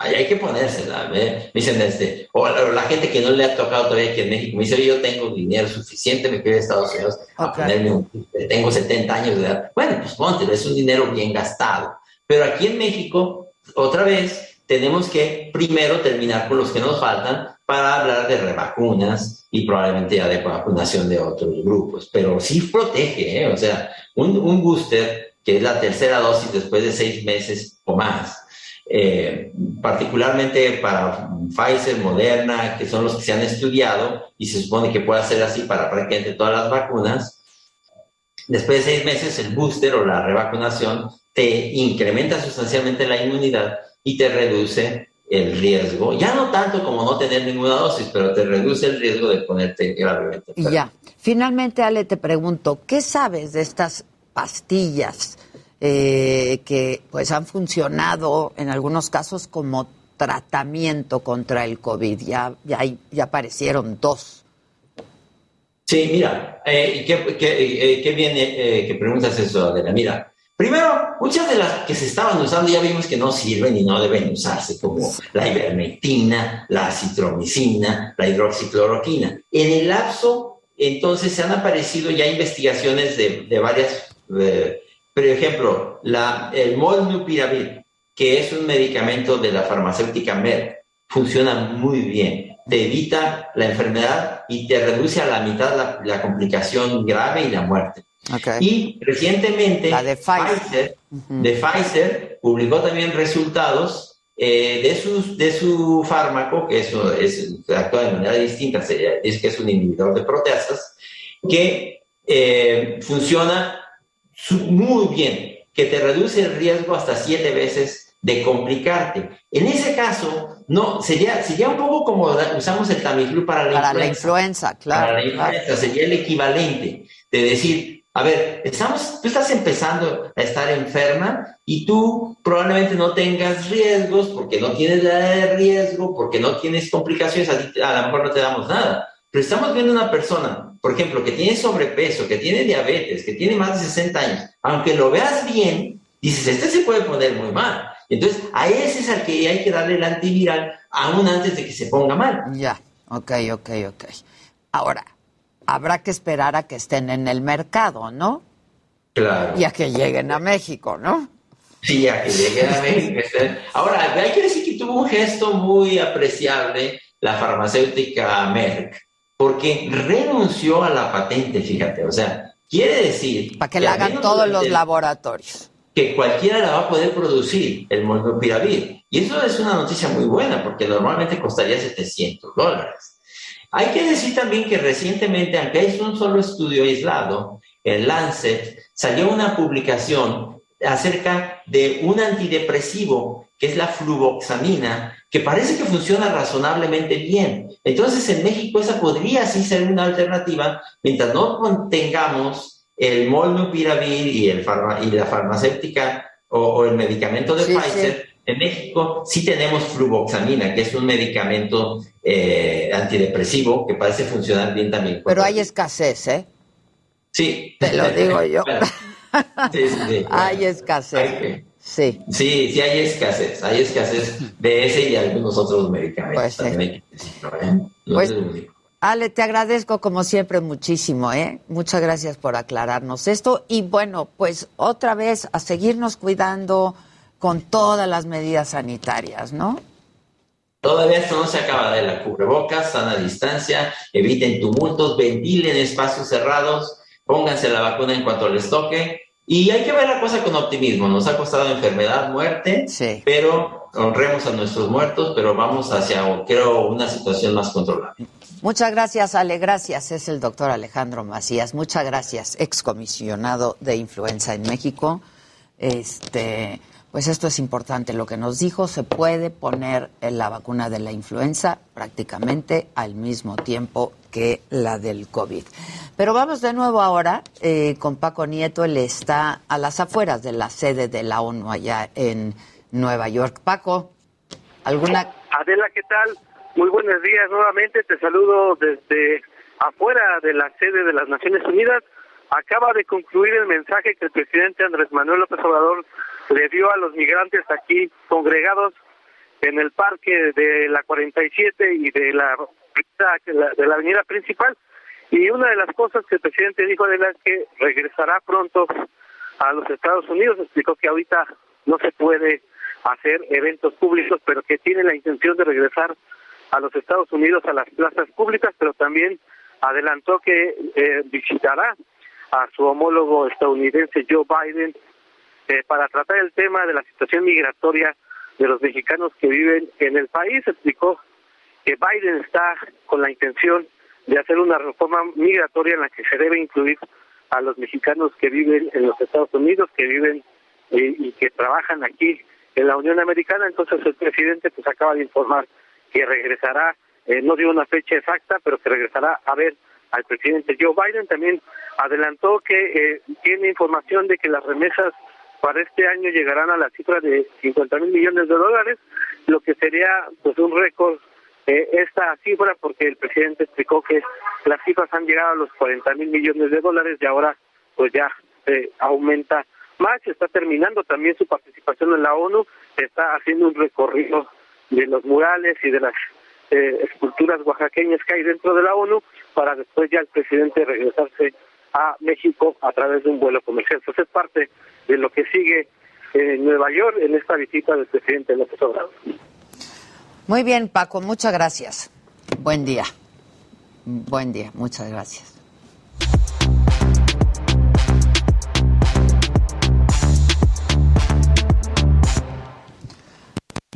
ahí hay que ponérsela. Me dicen, este, o la, gente que no le ha tocado todavía aquí en México, me dice, yo tengo dinero suficiente, me quiero a Estados Unidos a ponerme un, tengo 70 años de edad. Bueno, pues póntelo, es un dinero bien gastado. Pero aquí en México, otra vez, tenemos que primero terminar con los que nos faltan para hablar de revacunas y probablemente ya de vacunación de otros grupos. Pero sí protege, ¿eh? o sea, un, un booster, que es la tercera dosis después de seis meses o más, eh, particularmente para Pfizer, Moderna, que son los que se han estudiado y se supone que puede ser así para prácticamente todas las vacunas, después de seis meses el booster o la revacunación te incrementa sustancialmente la inmunidad y te reduce el riesgo, ya no tanto como no tener ninguna dosis, pero te reduce el riesgo de ponerte gravemente. Y ya, finalmente Ale te pregunto, ¿qué sabes de estas pastillas eh, que pues han funcionado en algunos casos como tratamiento contra el COVID? Ya, ya, ya aparecieron dos. Sí, mira, eh, ¿qué, qué, qué viene que preguntas eso, Adela? Mira, Primero, muchas de las que se estaban usando ya vimos que no sirven y no deben usarse, como la ivermectina, la citromicina, la hidroxicloroquina. En el lapso, entonces, se han aparecido ya investigaciones de, varias, eh, por ejemplo, la, el molnupiravir, que es un medicamento de la farmacéutica Merck, funciona muy bien. Te evita la enfermedad y te reduce a la mitad la complicación grave y la muerte. Y recientemente de Pfizer, de Pfizer publicó también resultados eh, de, sus, de su fármaco, que eso es, actúa de manera distinta, es que es un inhibidor de proteasas, que eh, funciona muy bien, que te reduce el riesgo hasta siete veces de complicarte. En ese caso, no, sería, sería un poco como usamos el Tamiflu para la para influenza. la influenza, claro. Para la influenza, sería el equivalente de decir, a ver, estamos, tú estás empezando a estar enferma y tú probablemente no tengas riesgos porque no tienes la de riesgo, porque no tienes complicaciones, a, lo mejor no te damos nada. Pero estamos viendo una persona, por ejemplo, que tiene sobrepeso, que tiene diabetes, que tiene más de 60 años, aunque lo veas bien, dices, este se puede poner muy mal. Entonces, a ese es al que hay que darle el antiviral aún antes de que se ponga mal. Ya, ok, ok, ok. Ahora, habrá que esperar a que estén en el mercado, ¿no? Claro. Y a que lleguen a México, ¿no? Sí, a que lleguen a México. Ahora, hay que decir que tuvo un gesto muy apreciable la farmacéutica Merck, porque renunció a la patente, fíjate, o sea, quiere decir... Para que, la hagan todos los laboratorios. Que cualquiera la va a poder producir, el molnupiravir. Y eso es una noticia muy buena, porque normalmente costaría 700 dólares. Hay que decir también que recientemente, aunque es un solo estudio aislado, en Lancet salió una publicación acerca de un antidepresivo que es la fluvoxamina, que parece que funciona razonablemente bien. Entonces, en México esa podría sí ser una alternativa mientras no tengamos el molnupiravir y, el y la farmacéutica o, el medicamento de Pfizer. En México sí tenemos fluvoxamina, que es un medicamento eh, antidepresivo que parece funcionar bien también. Pero hay escasez, ¿eh? Sí. Te lo digo yo. [laughs] sí, [laughs] hay escasez. Sí. Sí, sí hay escasez. Hay escasez de ese y algunos otros medicamentos. Pues, también. pues Ale, te agradezco como siempre muchísimo, ¿eh? Muchas gracias por aclararnos esto. Y bueno, pues otra vez a seguirnos cuidando con todas las medidas sanitarias, ¿no? Todavía esto no se acaba de la cubrebocas, sana distancia, eviten tumultos, ventilen espacios cerrados, pónganse la vacuna en cuanto les toque. Y hay que ver la cosa con optimismo. Nos ha costado enfermedad, muerte, pero honremos a nuestros muertos, pero vamos hacia, creo, una situación más controlable. Muchas gracias, Ale. Gracias. Es el doctor Alejandro Macías. Muchas gracias, excomisionado de influenza en México. Este pues esto es importante. Lo que nos dijo, se puede poner la vacuna de la influenza prácticamente al mismo tiempo que la del COVID. Pero vamos de nuevo ahora eh, con Paco Nieto. Él está a las afueras de la sede de la ONU allá en Nueva York. Paco, ¿alguna...? Adela, ¿qué tal? Muy buenos días nuevamente. Te saludo desde afuera de la sede de las Naciones Unidas. Acaba de concluir el mensaje que el presidente Andrés Manuel López Obrador le dio a los migrantes aquí congregados en el parque de la 47 y de la de la avenida principal. Y una de las cosas que el presidente dijo de es que regresará pronto a los Estados Unidos. Explicó que ahorita no se puede hacer eventos públicos pero que tiene la intención de regresar a los Estados Unidos a las plazas públicas pero también adelantó que eh, visitará a su homólogo estadounidense Joe Biden eh, para tratar el tema de la situación migratoria de los mexicanos que viven en el país. Explicó que Biden está con la intención de hacer una reforma migratoria en la que se debe incluir a los mexicanos que viven en los Estados Unidos, que viven y que trabajan aquí en la Unión Americana. Entonces el presidente pues acaba de informar que regresará, eh, no dio una fecha exacta, pero que regresará a ver al presidente Joe Biden. También adelantó que eh, tiene información de que las remesas para este año llegarán a la cifra de 50 mil millones de dólares, lo que sería pues un récord eh, esta cifra porque el presidente explicó que las cifras han llegado a los 40 mil millones de dólares y ahora pues ya se aumenta más, está terminando también su participación en la ONU, está haciendo un recorrido de los murales y de las eh, esculturas oaxaqueñas que hay dentro de la ONU para después ya el presidente regresarse a México a través de un vuelo comercial. Entonces es parte de lo que sigue en Nueva York en esta visita del presidente López Obrador. Muy bien, Paco, muchas gracias. Buen día. Buen día, muchas gracias.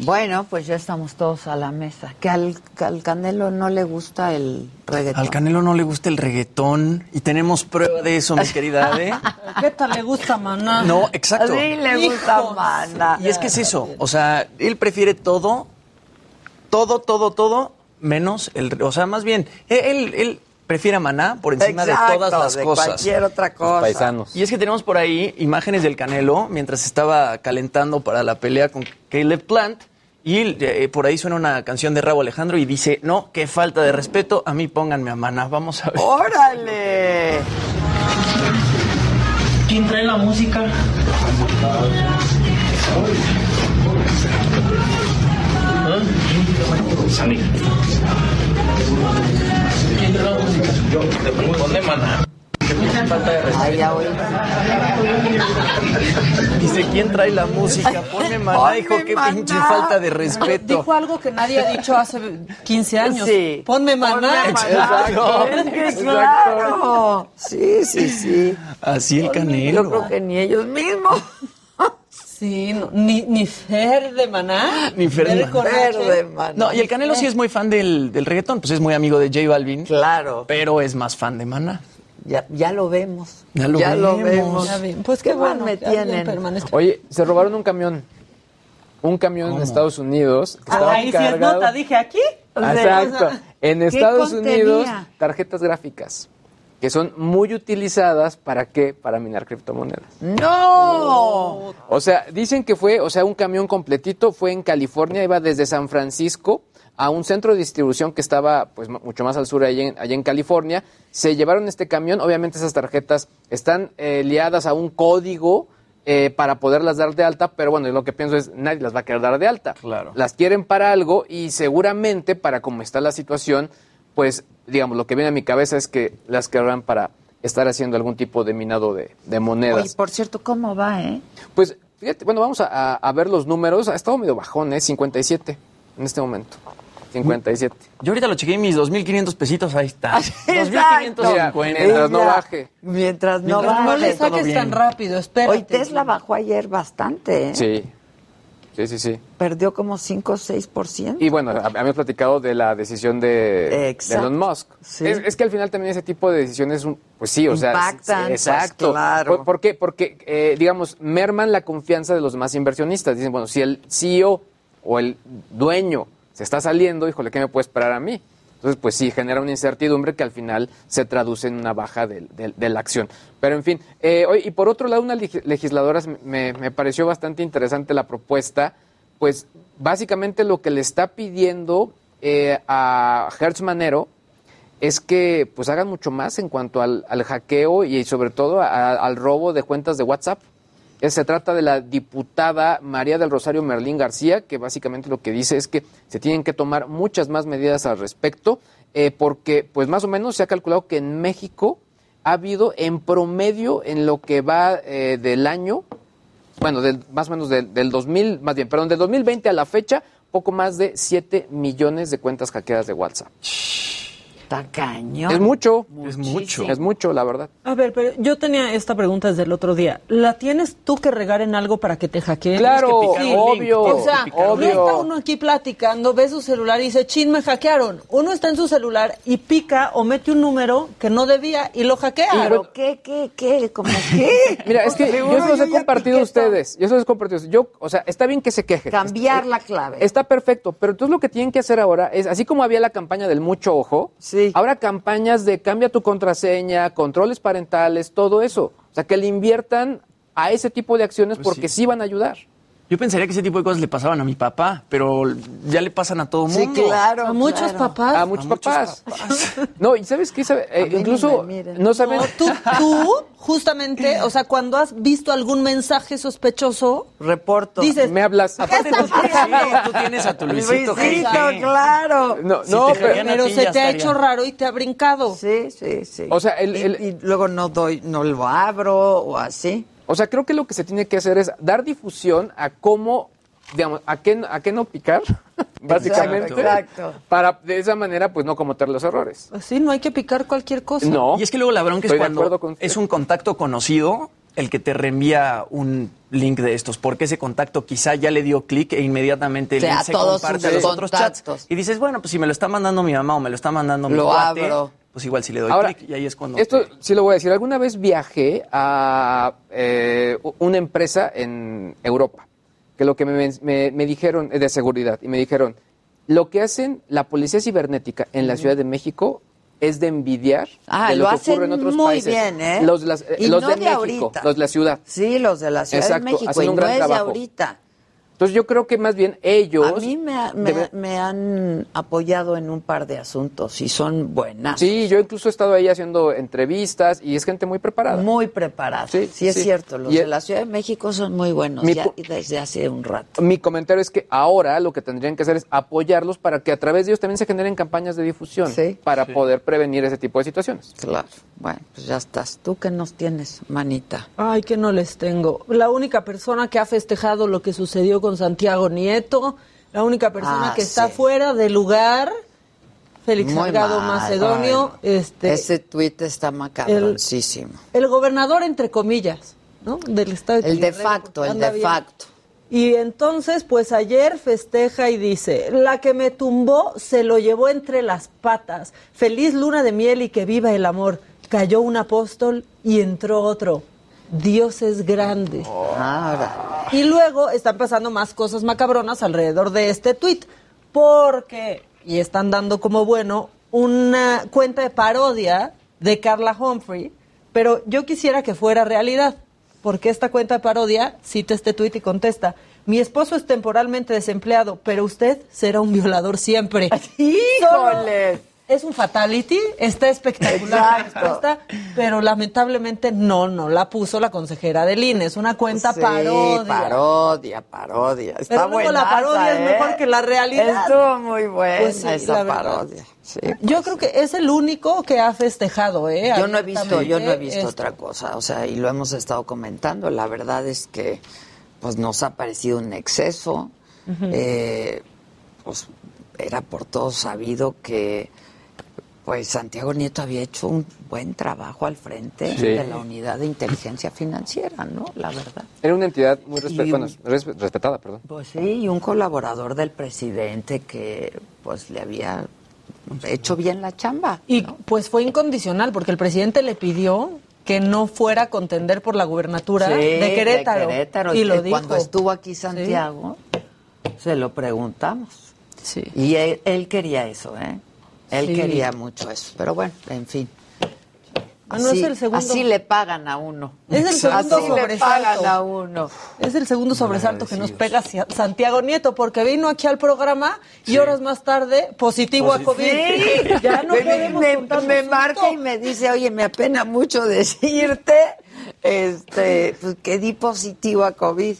Bueno, pues ya estamos todos a la mesa. Que al, Canelo no le gusta el reggaetón. Al Canelo no le gusta el reggaetón y tenemos prueba de eso, mi querida Ade. [laughs] ¿Qué tal le gusta Maná? No, exacto. Sí le gusta Maná. Y es que es eso, o sea, él prefiere todo, todo, todo, todo, menos el... O sea, más bien, él, él prefiere a Maná por encima de todas las de cosas. cualquier otra cosa. paisanos. Y es que tenemos por ahí imágenes del Canelo mientras estaba calentando para la pelea con Caleb Plant. Y eh, por ahí suena una canción de Rabo Alejandro y dice, no, qué falta de respeto, a mí pónganme a Maná. Vamos a ver. ¡Órale! ¿Quién trae la música? ¿Quién trae la música? Yo. Ponle maná. Falta de respeto. Ay, ya oí. Dice, ¿quién trae la música? Ponme Maná, hijo, qué Maná. pinche falta de respeto. Dijo algo que nadie ha dicho hace 15 años. Sí. Ponme maná. Exacto. Es que claro. Sí, sí, sí. Así el Canelo. Yo creo que ni ellos mismos. Sí, no, ni, ni Fer de maná. Ni Fer de con Fer de Maná. No, y el Canelo sí es muy fan del, del reggaetón, pues es muy amigo de J Balvin. Claro. Pero es más fan de Maná. Ya, ya lo vemos. Ya lo vemos. Ya vi. Pues Qué qué bueno. me tienen. Oye, se robaron un camión. Un camión en Estados Unidos. Que estaba Ahí sí es cargado- nota, dije aquí. Exacto. En ¿Qué Estados? Unidos, tarjetas gráficas. Que son muy utilizadas para qué? Para minar criptomonedas. ¡No! O sea, dicen que fue, o sea, un camión completito fue en California, iba desde San Francisco a un centro de distribución que estaba pues mu- mucho más al sur allá en, allá en California. Se llevaron este camión, obviamente esas tarjetas están eh, liadas a un código eh, para poderlas dar de alta, pero bueno, lo que pienso es nadie las va a querer dar de alta. Claro. Las quieren para algo y seguramente para cómo está la situación, pues digamos, lo que viene a mi cabeza es que las querrán para estar haciendo algún tipo de minado de, de monedas. Oye, por cierto, ¿cómo va, eh? Pues fíjate, bueno, vamos a, a- a ver los números. Ha estado medio bajón, ¿eh? 57 en este momento. 57. Yo ahorita lo chequeé mis 2.500 pesitos, ahí está. [laughs] Exacto. 2.550. Mientras no baje. Mientras no Mientras no baje. No le saques bien. tan rápido, espérate. Hoy Tesla bajó ayer bastante, ¿eh? Sí. Sí, sí, sí. Perdió como 5 o 6%. Y bueno, habíamos platicado de la decisión de. Elon Musk. Sí. Es, es que al final también ese tipo de decisiones, pues sí, o sea. Impactan, sí, pues, exacto. claro. ¿Por, por qué? Porque, eh, digamos, merman la confianza de los demás inversionistas. Dicen, bueno, si el CEO o el dueño se está saliendo, híjole, ¿qué me puede esperar a mí? Entonces, pues sí, genera una incertidumbre que al final se traduce en una baja del- del- de, la acción. Pero en fin, eh, y por otro lado, una leg- legisladora me, me pareció bastante interesante la propuesta, pues básicamente lo que le está pidiendo eh, a Hertz Manero es que pues hagan mucho más en cuanto al, al hackeo y sobre todo al robo de cuentas de WhatsApp. Eh, Se trata de la diputada María del Rosario Merlín García, que básicamente lo que dice es que se tienen que tomar muchas más medidas al respecto, eh, porque pues más o menos se ha calculado que en México ha habido en promedio en lo que va eh, del año, bueno, del, más o menos del, del 2000, más bien, perdón, del 2020 a la fecha, poco más de 7 millones de cuentas hackeadas de WhatsApp. Está cañón. Es mucho. Es mucho. Es mucho, la verdad. A ver, pero yo tenía esta pregunta desde el otro día. ¿La tienes tú que regar en algo para que te hackeen? Claro, obvio, O sea, obvio. no está uno aquí platicando, ve su celular y dice, chin, me hackearon. Uno está en su celular y pica o mete un número que no debía y lo hackea. ¿Pero qué, qué, qué? ¿Cómo qué? [laughs] Mira, es que yo se los he compartido a ustedes. Yo se los he compartido. a ustedes. Yo, o sea, está bien que se quejen. Cambiar la clave. Está perfecto, pero entonces lo que tienen que hacer ahora es, así como había la campaña del mucho ojo, ahora campañas de cambia tu contraseña, controles parentales, todo eso. O sea, que le inviertan a ese tipo de acciones Pues porque sí. van a ayudar. Yo pensaría que ese tipo de cosas le pasaban a mi papá, pero ya le pasan a todo Sí, mundo. claro. A muchos claro. papás. A muchos A muchos papás. [laughs] No, y ¿sabes qué? Sabe- eh, incluso miren. no saben... No, tú, [laughs] tú, justamente, o sea, cuando has visto algún mensaje sospechoso, Reporto. dices, Me hablas. Aparte, tú, tienes- tú tienes a tu [laughs] Luisito. Luisito, claro. No, Si no, te pero... pero se te ha hecho raro y te ha brincado. Sí, sí, sí. O sea, el- Y- el- y, luego no doy, no lo abro o así. O sea, creo que lo que se tiene que hacer es dar difusión a cómo, digamos, a qué, a qué no picar, [laughs] básicamente. exacto. Para de esa manera, pues no cometer los errores. Así no hay que picar cualquier cosa. No. Y es que luego la bronca es cuando con es un contacto conocido el que te reenvía un link de estos, porque ese contacto quizá ya le dio clic e inmediatamente el O sea, link se comparte a los otros chats. Y dices, bueno, pues si me lo está mandando mi mamá o me lo está mandando mi Lo cuate, abro. Pues igual si le doy Ahora, clic y ahí es cuando... Esto te- sí lo voy a decir. Alguna vez viajé a eh, una empresa en Europa, que lo que me, me- me dijeron es de seguridad, y me dijeron, lo que hacen la policía cibernética en la Ciudad de México es de envidiar Ah, de lo lo, que hacen ocurre en otros muy países. bien, ¿eh? Los, de las- eh, Y los no de, de México, ahorita. los de la ciudad. Sí, los de la Ciudad Exacto, de México. hacen Y un no gran es de trabajo. ahorita. Entonces yo creo que más bien ellos... A mí me, ha- me- deben- me han apoyado en un par de asuntos y son buenas. Sí, yo incluso he estado ahí haciendo entrevistas y es gente muy preparada. Muy preparada. Sí, Sí, es sí. cierto. Los Y de la Ciudad de México son muy buenos Mi ya desde hace un rato. Mi comentario es que ahora lo que tendrían que hacer es apoyarlos para que a través de ellos también se generen campañas de difusión Sí. para poder prevenir ese tipo de situaciones. Claro. Bueno, pues ya estás. ¿Tú qué nos tienes, manita? Ay, que no les tengo. La única persona que ha festejado lo que sucedió con Santiago Nieto, la única persona Ah, que está fuera de lugar, Félix Muy Salgado mal. Macedonio, este, Ese tuit está macabroncísimo. el gobernador entre comillas, ¿no? Del estado El de facto, el de bien. facto. Y entonces, pues ayer festeja y dice, la que me tumbó se lo llevó entre las patas. Feliz luna de miel y que viva el amor. Cayó un apóstol y entró otro. Dios es grande. Ahora. Y luego están pasando más cosas macabronas alrededor de este tuit, porque, y están dando como bueno, una cuenta de parodia de Carla Humphrey, pero yo quisiera que fuera realidad, porque esta cuenta de parodia cita este tuit y contesta, mi esposo es temporalmente desempleado, pero usted será un violador siempre. [laughs] ¡Híjole! Es un fatality, está espectacular la respuesta, pero lamentablemente no, no la puso la consejera del INE, es una cuenta Sí, parodia. parodia, parodia. Está Pero luego la parodia es ¿eh? mejor que la realidad. Estuvo muy buena Pues sí, esa parodia. Sí, Yo creo que es el único que ha festejado, ¿eh? Yo no he visto, yo no he visto Esto. otra cosa, o sea, y lo hemos estado comentando. La verdad es que, pues, nos ha parecido un exceso. Eh, pues, era por todos sabido que, pues, Santiago Nieto había hecho un buen trabajo al frente Sí. de la unidad de inteligencia financiera, ¿no? La verdad. Era una entidad muy respe- Y- bueno, res- respetada, perdón. Pues sí, y un colaborador del presidente que, pues, le había hecho bien la chamba. Y pues fue incondicional, porque el presidente le pidió que no fuera a contender por la gubernatura Sí, de Querétaro. de Querétaro. Y lo dijo. Cuando estuvo aquí Santiago, se lo preguntamos. Sí. Y él, él quería eso, ¿eh? Él Sí. quería mucho eso. Pero bueno, en fin. Bueno, Así, es el segundo- así le pagan a uno. Es el segundo así le sobresalto. pagan a uno. Es el segundo sobresalto que nos pega Santiago Nieto, porque vino aquí al programa y horas más tarde positivo a COVID. Sí. Ya no me, podemos me- me marca y me dice, oye, me apena mucho decirte este, pues, que di positivo a COVID.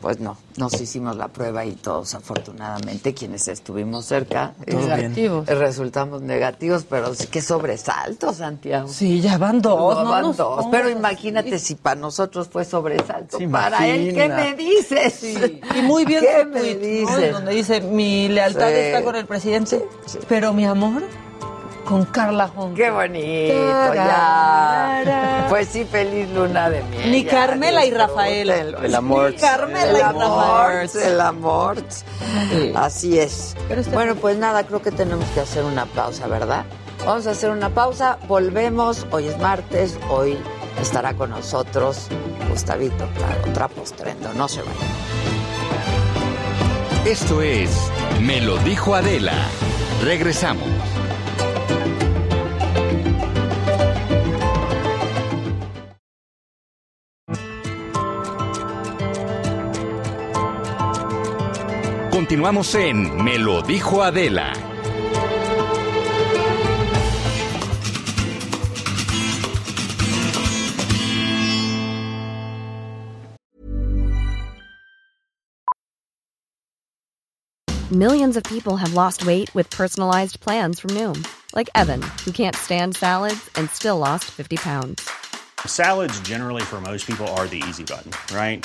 Pues no, nos hicimos la prueba y todos, afortunadamente, quienes estuvimos cerca, eh, negativos. resultamos negativos, pero sí que sobresalto, Santiago. Sí, ya van dos, No, no van dos. Pero imagínate si para nosotros fue sobresalto. Se para él, ¿qué me dices? Sí, Y muy bien ¿Qué me dices? Donde dice, mi lealtad Sí. está con el presidente, Sí. pero mi amor Con Carla Humphrey. Qué bonito, ya. Pues sí, feliz luna de miel. Ni Carmela y. Rafael. El amor. Ni Carmela El y amor, Rafael. el amor. Así es. Bueno, pues nada, creo que tenemos que hacer una pausa, ¿verdad? Vamos a hacer una pausa, volvemos. Hoy es martes, hoy estará con nosotros Gustavito, claro, Trapos Trendo. No se vayan. Esto es Me lo dijo Adela. Regresamos. Continuamos en Me lo dijo Adela. Millions of people have lost weight with personalized plans from Noom, like Evan, who can't stand salads and still lost 50 pounds. Salads, generally, for most people, are the easy button, right?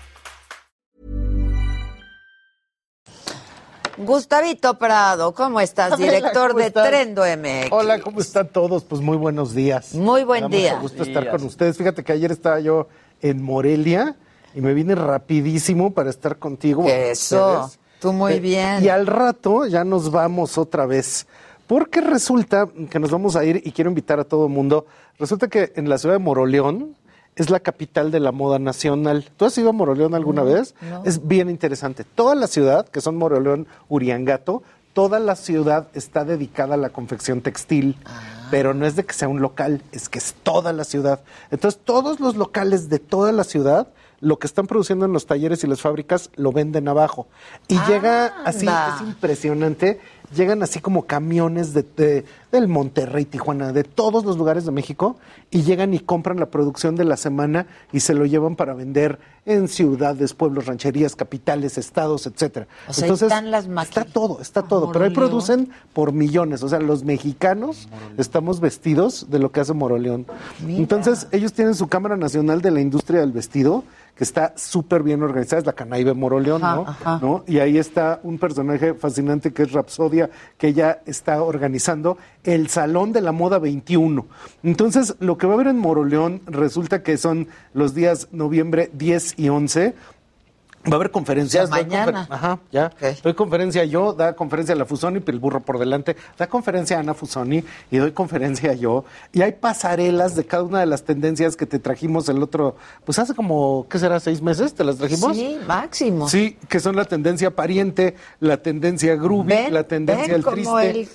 Gustavito Prado, ¿cómo estás? Director ¿cómo de estás? Trendo MX. Hola, ¿cómo están todos? Pues muy buenos días. Muy buen Me da día. Mucho gusto estar con ustedes. Fíjate que ayer estaba yo en Morelia y me vine rapidísimo para estar contigo. Eso, ustedes. tú muy Eh, bien. Y al rato ya nos vamos otra vez. Porque resulta que nos vamos a ir y quiero invitar a todo el mundo. Resulta que en la ciudad de Moroleón es la capital de la moda nacional. ¿Tú has ido a Moroleón alguna vez? no. Es bien interesante. Toda la ciudad, que son Moroleón, Uriangato, toda la ciudad está dedicada a la confección textil. Pero no es de que sea un local, es que es toda la ciudad. Entonces, todos los locales de toda la ciudad, lo que están produciendo en los talleres y las fábricas, lo venden abajo. Y llega así, Anda. es impresionante. Llegan así como camiones de, de- del Monterrey, Tijuana, de todos los lugares de México, y llegan y compran la producción de la semana y se lo llevan para vender en ciudades, pueblos, rancherías, capitales, estados, etcétera. O sea, ahí están las Está todo, está todo. Pero ahí producen por millones. O sea, los mexicanos estamos vestidos de lo que hace Moroleón. Mira. Entonces, ellos tienen su Cámara Nacional de la Industria del Vestido, que está súper bien organizada, es la Canaibe Moroleón, Ajá, ¿no? ajá. ¿no? Y ahí está un personaje fascinante que es Rapsodia, que ella está organizando el Salón de la Moda 21. Entonces, lo que va a haber en Moroleón resulta que son los días noviembre 10 y 11. Va a haber conferencias. Ya mañana. confer- Ajá, ya. Doy conferencia yo, da conferencia la Fusoni, pero el burro por delante. Da conferencia Ana Fusoni y doy conferencia yo. Y hay pasarelas de cada una de las tendencias que te trajimos el otro, pues hace como, ¿qué será? ¿Seis meses? ¿Te las trajimos? Sí, máximo. Sí, que son la tendencia pariente, la tendencia groovy, Ven, la tendencia ven el triste. él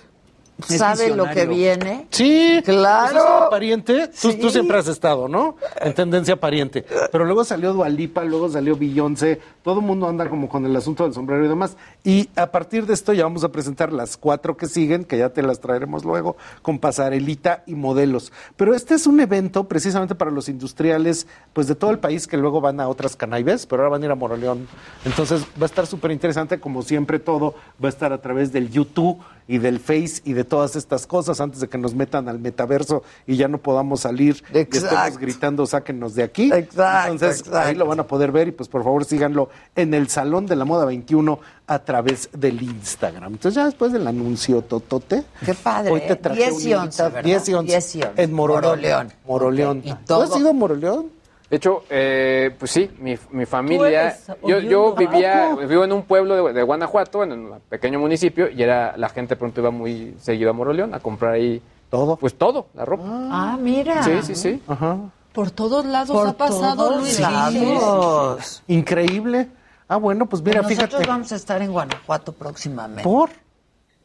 sabe lo que viene. Sí, Claro. Pues es pariente. Tú, Sí. tú siempre has estado, ¿no? En tendencia pariente. Pero luego salió Dualipa, luego salió Beyoncé. Todo el mundo anda como con el asunto del sombrero y demás. Y a partir de esto ya vamos a presentar las cuatro que siguen, que ya te las traeremos luego, con pasarelita y modelos. Pero este es un evento precisamente para los industriales, pues de todo el país que luego van a otras canaibes, pero ahora van a ir a Moroleón. Entonces va a estar súper interesante, como siempre todo va a estar a través del YouTube y del Face y de todas estas cosas antes de que nos metan al metaverso y ya no podamos salir y estemos Exacto. gritando sáquennos de aquí. Exacto, Entonces ahí exacto. lo van a poder ver y pues por favor síganlo en el Salón de la Moda 21 a través del Instagram. Entonces ya después del anuncio totote. Qué padre, Hoy te ¿eh? traje 10 un y 11, invitado. ¿verdad? 10 y 11. 10 y 11. En Moroleón. Moroleón. Moroleón. Ok, y ¿Tú has ido a Moroleón? De hecho, eh, pues sí, mi, mi familia. Yo, yo vivía, vivo en un pueblo de, de Guanajuato, en un pequeño municipio, y era la gente pronto iba muy seguido a Moroleón a comprar ahí. Todo. Pues todo, la ropa. Ah, mira. Sí, sí, sí. Ajá. Por todos lados Por ha pasado todos Luis. lados. Increíble. Ah, bueno, pues mira, Nosotros fíjate. vamos a estar en Guanajuato próximamente. ¿Por?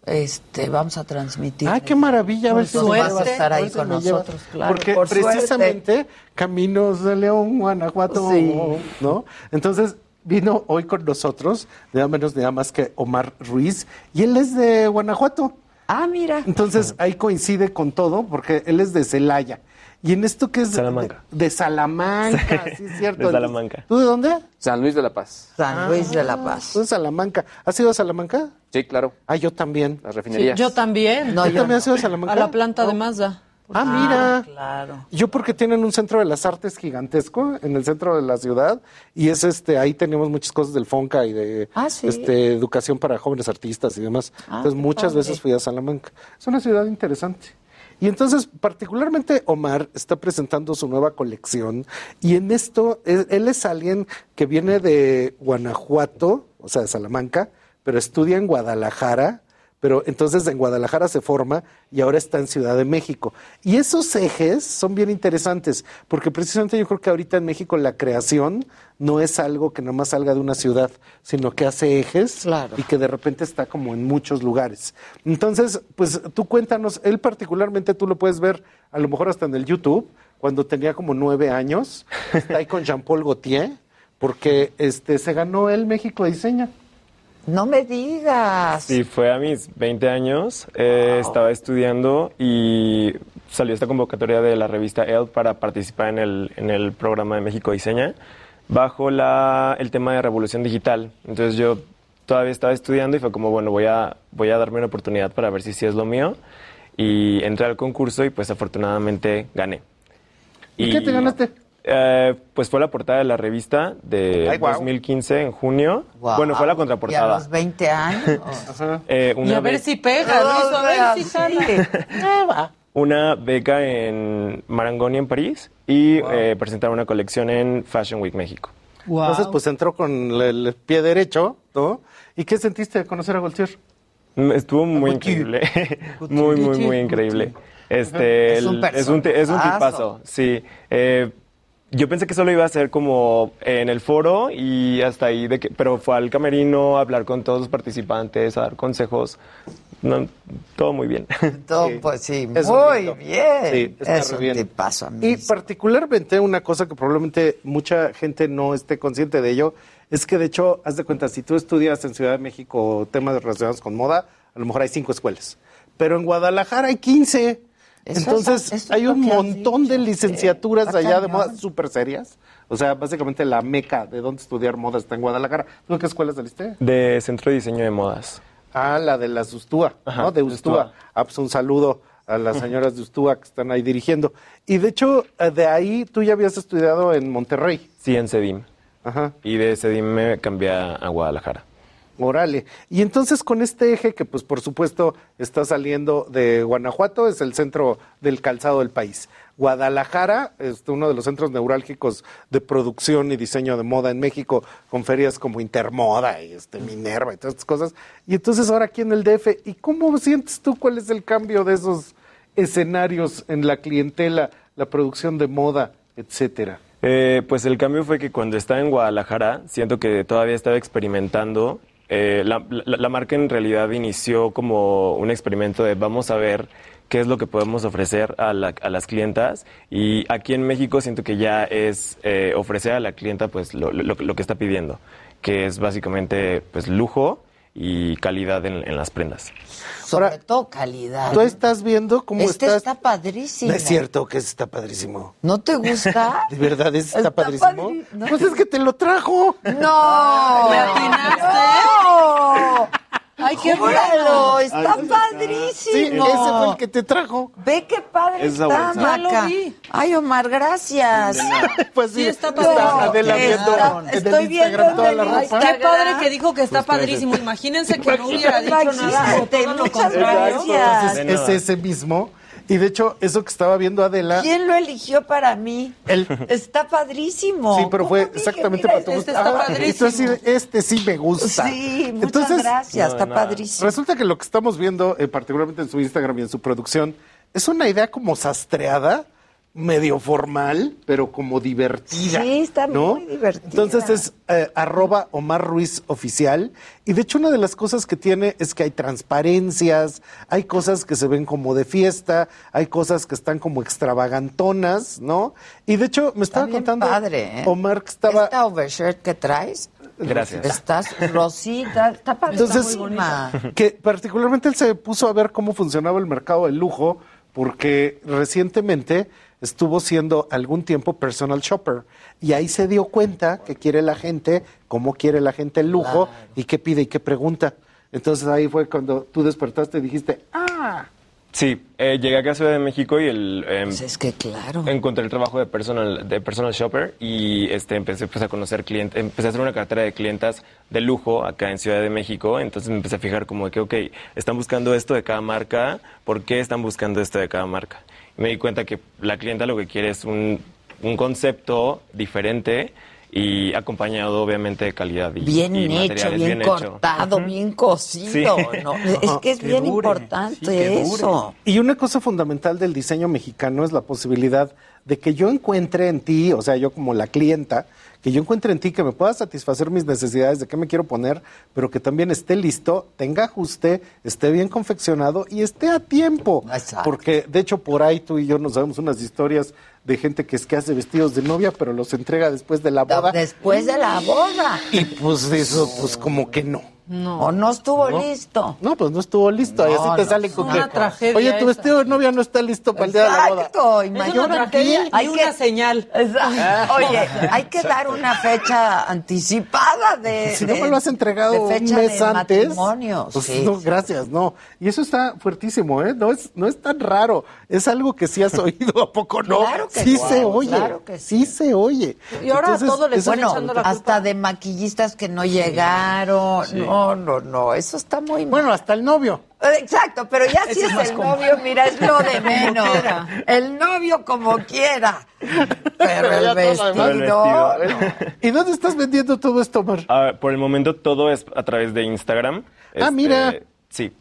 Este, vamos a transmitir. Ay, qué maravilla. A ver si vas a estar ahí con nosotros, claro, Porque por suerte. precisamente Caminos de León, Guanajuato, Sí. ¿no? Entonces vino hoy con nosotros, nada menos nada más que Omar Ruiz, y él es de Guanajuato. Ah, mira. Entonces ahí coincide con todo porque él es de Celaya. Y en esto que es Salamanca. De, de Salamanca, sí, es cierto. De Salamanca. ¿Tú de dónde? San Luis de la Paz. San Luis de la Paz. Tú de Salamanca. ¿Has ido a Salamanca? Sí, claro. Ah, yo también. Las Sí, refinerías. yo también. ¿Tú también has ido a Salamanca? A la planta de Mazda. Ah, mira. Claro. Yo porque tienen un centro de las artes gigantesco en el centro de la ciudad y es este ahí tenemos muchas cosas del Fonca y de Ah, ¿sí? este educación para jóvenes artistas y demás. Ah, entonces muchas padre. veces fui a Salamanca. Es una ciudad interesante. Y entonces, particularmente Omar está presentando su nueva colección y en esto él, él es alguien que viene de Guanajuato, o sea, de Salamanca, pero estudia en Guadalajara, pero entonces en Guadalajara se forma y ahora está en Ciudad de México. Y esos ejes son bien interesantes, porque precisamente yo creo que ahorita en México la creación no es algo que nomás salga de una ciudad, sino que hace ejes Claro. y que de repente está como en muchos lugares. Entonces, pues tú cuéntanos, él particularmente tú lo puedes ver a lo mejor hasta en el YouTube, cuando tenía como nueve años, está ahí con Jean-Paul Gaultier, porque este, se ganó el México Diseña. No me digas. Sí, fue a mis 20 años. eh, estaba estudiando y salió esta convocatoria de la revista Elle para participar en el, en el programa de México Diseña bajo la, el tema de revolución digital. Entonces yo todavía estaba estudiando y fue como, bueno, voy a, voy a darme una oportunidad para ver si sí es lo mío. Y entré al concurso y pues afortunadamente gané. ¿Y, qué te ganaste? Eh, pues fue la portada de la revista de Ay, guau. 2015 en junio. Bueno, fue la Y a contraportada. los 20 años. Eh, Y una, a ver si pega, Luis, a ver si jala. una beca en Marangoni en París y eh, presentar una colección en Fashion Week México. Entonces, pues entró con el, el pie derecho, ¿no? ¿Y qué sentiste de conocer a Gaultier? Mm, Estuvo muy increíble. [laughs] muy, muy, muy increíble. Este, Es un el- es un, es un tipazo, sí. Eh, yo pensé que solo iba a ser como en el foro y hasta ahí, de que, pero fue al camerino a hablar con todos los participantes, a dar consejos. No, todo muy bien. [laughs] Todo, pues sí, Es muy bien. Sí, bien. tipazo, a mí Y sí. particularmente una cosa que probablemente mucha gente no esté consciente de ello, es que de hecho, haz de cuenta, si tú estudias en Ciudad de México temas relacionados con moda, a lo mejor hay cinco escuelas. Pero en Guadalajara hay 15. Entonces, es hay un montón de licenciaturas allá de moda súper serias. O sea, básicamente la meca de donde estudiar moda está en Guadalajara. ¿Tú en qué escuelas saliste? De Centro de Diseño de Modas. Ah, la de las Ustúa, Ajá, ¿no? De Ustúa. Ustúa. Ah, pues un saludo a las señoras de Ustúa que están ahí dirigiendo. Y de hecho, eh, de ahí tú ya habías estudiado en Monterrey. Sí, en CEDIM. Ajá. Y de CEDIM me cambié a Guadalajara. Orale. Y entonces con este eje que pues por supuesto está saliendo de Guanajuato, es el centro del calzado del país. Guadalajara es uno de los centros neurálgicos de producción y diseño de moda en México, con ferias como Intermoda y este Minerva y todas estas cosas. Y entonces ahora aquí en el DF, ¿y cómo sientes tú cuál es el cambio de esos escenarios en la clientela, la producción de moda, etcétera? Eh, pues el cambio fue que cuando estaba en Guadalajara, siento que todavía estaba experimentando. Eh, la, marca en realidad inició como un experimento de vamos a ver qué es lo que podemos ofrecer a, la- a las clientas. Y aquí en México siento que ya es eh, ofrecer a la clienta pues lo, lo- lo que está pidiendo, que es básicamente pues lujo y calidad en, en las prendas. Sobre todo calidad. Tú estás viendo cómo este estás... está padrísimo. No es cierto que está padrísimo. ¿No te gusta? [laughs] ¿De verdad es- está, Está padrísimo? padri- no. Pues es que te lo trajo. ¡No! ¿Me atinaste? ¡No! ¡Ay, qué bueno! está Sí, padrísimo. ese fue el que te trajo. Ve qué padre Esa está, bolsa. Ya lo Maca. vi. Ay, Omar, gracias. [laughs] Pues sí, Sí, está el estoy viendo toda la ropa. Qué padre que dijo que está padrísimo. Imagínense que no hubiera dicho nada. Muchas gracias. Es ese mismo. Y de hecho, eso que estaba viendo Adela, ¿Quién lo eligió para mí? él, Está padrísimo. sí, pero fue exactamente Mira, para tu este gusto. está Ah, padrísimo. y tú así este sí me gusta. Sí, muchas Entonces, gracias, no, está nada. padrísimo. Resulta que lo que estamos viendo, eh, particularmente en su Instagram y en su producción, es una idea como sastreada, medio formal, pero como divertida. Sí, está ¿no? muy divertida. Entonces es eh, arroba Omar Ruiz oficial. Y de hecho una de las cosas que tiene es que hay transparencias, hay cosas que se ven como de fiesta, hay cosas que están como extravagantonas, ¿no? Y de hecho me estaba bien contando padre, ¿eh? Omar que estaba... ¿Esta overshirt que traes? Gracias. Estás rosita, está padre, Entonces, está muy bonita. que particularmente él se puso a ver cómo funcionaba el mercado del lujo, porque recientemente estuvo siendo algún tiempo personal shopper y ahí se dio cuenta que quiere la gente, cómo quiere la gente el lujo y qué pide y qué pregunta. Entonces ahí fue cuando tú despertaste y dijiste, ah, Sí, eh, llegué acá a Ciudad de México y el, em, Pues es que claro. encontré el trabajo de personal, de personal shopper y este, empecé pues, a conocer clientes, empecé a hacer una cartera de clientas de lujo acá en Ciudad de México, entonces me empecé a fijar como que, ok, están buscando esto de cada marca, ¿por qué están buscando esto de cada marca? Y me di cuenta que la clienta lo que quiere es un, un concepto diferente y acompañado obviamente de calidad y, Bien y hecho, bien, hecho. cortado, bien cocido. Sí. ¿no? Es que es Que bien dure, importante eso. Y una cosa fundamental del diseño mexicano es la posibilidad de que yo encuentre en ti, o sea, yo como la clienta, que yo encuentre en ti que me pueda satisfacer mis necesidades de qué me quiero poner, pero que también esté listo, tenga ajuste, esté bien confeccionado y esté a tiempo. Porque de hecho por ahí tú y yo nos sabemos unas historias de gente que es que hace vestidos de novia, pero los entrega después de la boda. Después de la boda. Y pues eso, pues como que no. No. O no estuvo No. listo. No, pues no estuvo listo. y así No, te no, sale con una que, tragedia oye, tu vestido de novia no está listo para el día de la boda. Exacto, imagínate. tragedia y una señal. Exacto. Oye, hay que dar una fecha anticipada de. Si no de- me lo has entregado de un fecha mes de antes, matrimonio, pues sí. no, gracias, no. Y eso está fuertísimo, ¿eh? No es, no es tan raro. Es algo que sí has [laughs] oído, ¿a poco no? Claro que sí sí, se oye. claro que sí. se oye. Y ahora Entonces, todo le eso- bueno, hasta de maquillistas que no llegaron. Sí. No, no, no, eso está muy mal. Bueno, hasta el novio. Exacto, pero ya si es, el común. novio, mira, es lo de [laughs] menos. El novio como quiera. Pero el vestido. ¿Y dónde estás vendiendo todo esto, Omar? Ah, por el momento todo es a través de Instagram. Ah, mira. Sí.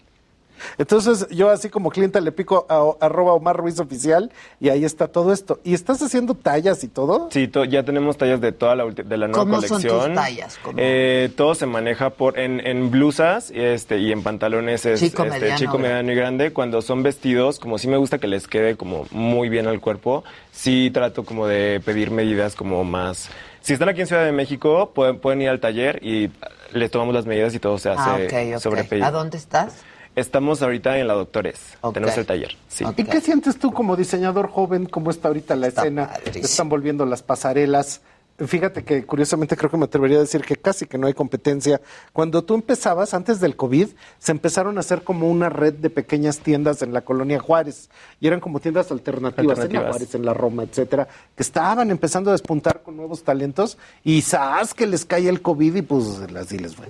Entonces, yo así como clienta le pico a, arroba Omar Ruiz Oficial y ahí está todo esto. ¿Y estás haciendo tallas y todo? Sí, to- ya tenemos tallas de toda la, de la nueva ¿Cómo son colección. tus tallas? ¿Cómo? Eh, todo se maneja por en, en blusas este, y en pantalones es Chico, este, mediano, chico, mediano y grande. Cuando son vestidos, como sí me gusta que les quede como muy bien al cuerpo, sí trato como de pedir medidas como más... Si están aquí en Ciudad de México, pueden, pueden ir al taller y les tomamos las medidas y todo se hace Ah, ok. sobre pedido. ¿A dónde estás? Estamos ahorita en la Doctores. Tenemos el taller. Sí. ¿Y qué sientes tú como diseñador joven? ¿Cómo está ahorita la escena? Están volviendo las pasarelas. Fíjate que curiosamente creo que me atrevería a decir que casi que no hay competencia. Cuando tú empezabas, antes del COVID, se empezaron a hacer como una red de pequeñas tiendas en la colonia Juárez. Y eran como tiendas alternativas, en la. Juárez, en la Roma, etcétera, que estaban empezando a despuntar con nuevos talentos. Y sabes que les cae el COVID y pues así les fue.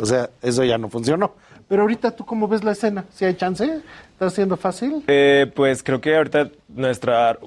O sea, eso ya no funcionó. Pero ahorita tú cómo ves la escena? ¿Si hay chance? ¿Está siendo fácil? Eh, pues creo que ahorita nuestra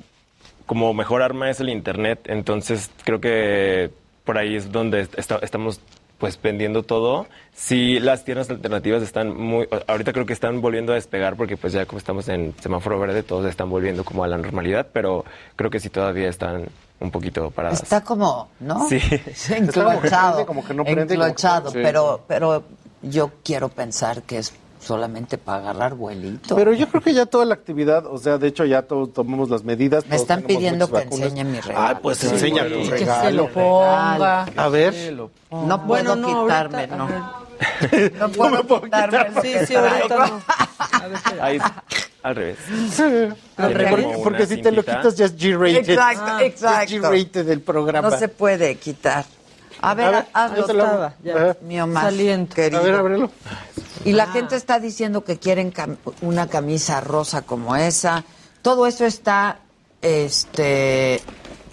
como mejor arma es el internet, entonces creo que por ahí es donde está- estamos pues vendiendo todo. Sí, las tiendas alternativas están muy, ahorita creo que están volviendo a despegar porque pues ya como estamos en semáforo verde, todos están volviendo como a la normalidad, pero creo que sí todavía están un poquito paradas. Está como, ¿no? Sí. [laughs] Enclochado. como que no prende, como que- Enclochado, Sí. pero, pero yo quiero pensar que es solamente para agarrar vuelito. Pero yo creo que ya toda la actividad, o sea, de hecho ya todos tomamos las medidas. Me están pidiendo que vacunas. enseñe mi regalo. Ah, pues Sí, enseña tu Que se regalo. lo ponga. A ver. No puedo Bueno, no, quitarme, ahorita, no. a No [laughs] puedo quitarme lo Sí, sí, ahorita no. Ahí, al revés. Al revés, porque una si te lo quitas ya es G-rated. Exacto, Ah, es exacto. G-rated del programa. No se puede quitar. A ver, A ver, hazlo. Estaba, ya. Mío más Saliendo. querido. A ver, ábrelo. Y la gente está diciendo que quieren cam- una camisa rosa como esa. Todo eso está este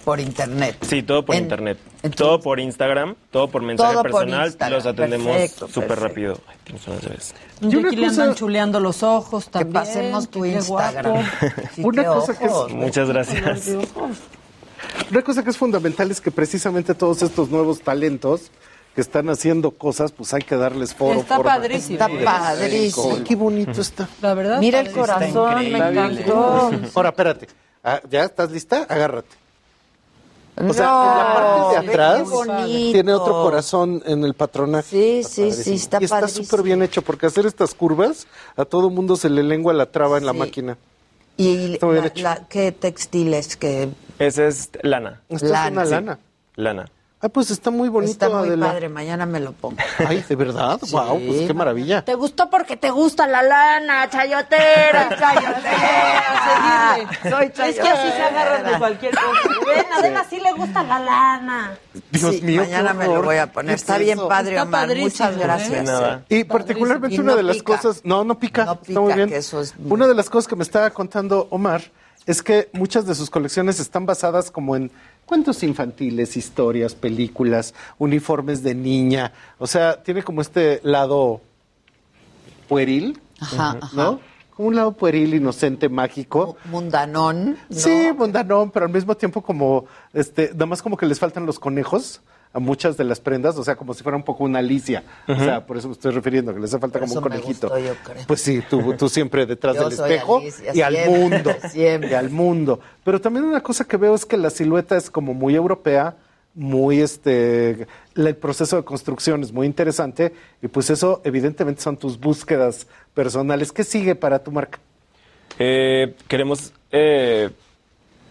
por internet. Sí, todo por En- internet. todo por Instagram, todo por mensaje Todo por personal. Instagram, Los atendemos súper rápido. Ay, tienes unas. Y aquí le andan chuleando los ojos Que también. pasemos tu que qué Instagram. guapo. [laughs] Sí, Una qué cosa que es-. Muchas gracias. Una cosa que es fundamental es que precisamente todos estos nuevos talentos que están haciendo cosas, pues hay que darles foro. Está forma. padrísimo. Está padrísimo. Qué bonito está. La verdad. Mira el corazón, me encantó. Ahora, espérate. Ah, ¿Ya estás lista? Agárrate. O No, sea, en la parte de atrás tiene otro corazón en el patronaje. Sí, sí, padrísimo. sí, está Y está súper bien hecho porque hacer estas curvas a todo mundo se le lengua la traba en la máquina. ¿Y la- la- qué textiles? que Esa es lana. Esta es Lana. una Sí. lana. Lana. Ay, pues está muy bonito, Está muy Adela. padre, mañana me lo pongo. [laughs] Ay, ¿de verdad? Sí. Wow, pues qué maravilla. Te gustó porque te gusta la lana, chayotera. [laughs] chayotera. Soy Es que así se agarran de cualquier cosa. Ven, Adela sí le gusta la lana. Dios Sí, mío, mañana me lo voy a poner. ¿Qué Está es bien padre, Está Omar. Muchas ¿eh? gracias. Nada. Y particularmente Y una de las pica. cosas, no, no pica, No está muy bien. que eso es muy- Una de las cosas que me estaba contando Omar es que muchas de sus colecciones están basadas como en cuentos infantiles, historias, películas, uniformes de niña. O sea, tiene como este lado pueril, Ajá, ¿no? ajá. Como un lado pueril, inocente, mágico. Mundanón. ¿no? Sí, mundanón, pero al mismo tiempo como, este, nada más como que les faltan los conejos a muchas de las prendas, o sea, como si fuera un poco una Alicia. O sea, por eso me estoy refiriendo, que les hace falta Por como un conejito. gustó, yo creo. Pues sí, tú, tú siempre detrás Yo del espejo Alicia, y al mundo. [laughs] siempre. Y al mundo. Pero también una cosa que veo es que la silueta es como muy europea, muy este el proceso de construcción es muy interesante y pues eso evidentemente son tus búsquedas personales. ¿Qué sigue para tu marca? Eh, queremos eh,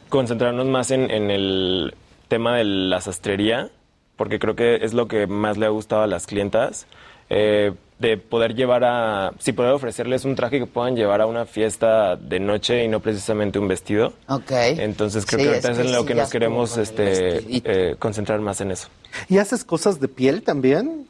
concentrarnos más en, en el tema de la sastrería, porque creo que es lo que más le ha gustado a las clientas. eh, de poder llevar a, si poder ofrecerles un traje que puedan llevar a una fiesta de noche y no precisamente un vestido. Ok. Entonces creo Sí, que ahorita es en lo sí, que nos queremos este, eh, concentrar más en eso. ¿Y haces cosas de piel también?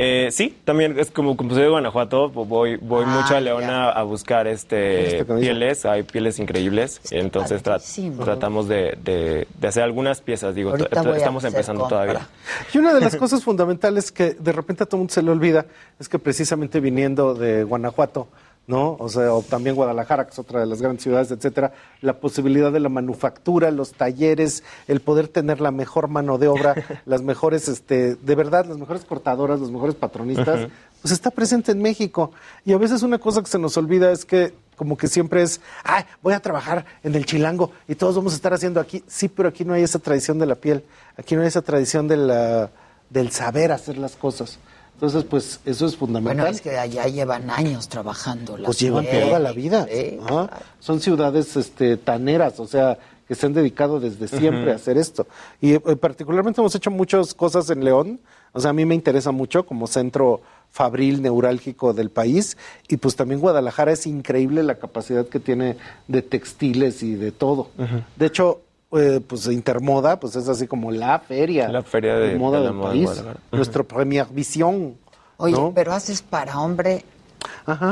Eh, sí, también es como, como soy de Guanajuato, voy, voy Ah, mucho a León a, a buscar este pieles, hay pieles increíbles, entonces tra- tratamos de, de- de hacer algunas piezas, digo, estamos empezando compra. todavía. Y una de las cosas fundamentales que de repente a todo el mundo se le olvida es que precisamente viniendo de Guanajuato, ¿no? O sea, o también Guadalajara, que es otra de las grandes ciudades, etcétera, la posibilidad de la manufactura, los talleres, el poder tener la mejor mano de obra, [laughs] las mejores, este, de verdad, las mejores cortadoras, los mejores patronistas, pues está presente en México. Y a veces una cosa que se nos olvida es que como que siempre es, ay, voy a trabajar en el chilango y todos vamos a estar haciendo aquí. Sí, pero aquí no hay esa tradición de la piel, aquí no hay esa tradición de la, del saber hacer las cosas. Entonces, pues eso es fundamental. Bueno, es que allá llevan años trabajando. la Pues llevan toda la vida. Ajá. Son ciudades este, taneras, o sea, que se han dedicado desde siempre a hacer esto. Y eh, particularmente hemos hecho muchas cosas en León. O sea, a mí me interesa mucho como centro fabril neurálgico del país. Y pues también Guadalajara es increíble la capacidad que tiene de textiles y de todo. De hecho, eh, pues Intermoda, pues es así como la feria, La feria de- moda de la del moda país. Nuestro Premier Visión. Oye, ¿no? pero haces para hombre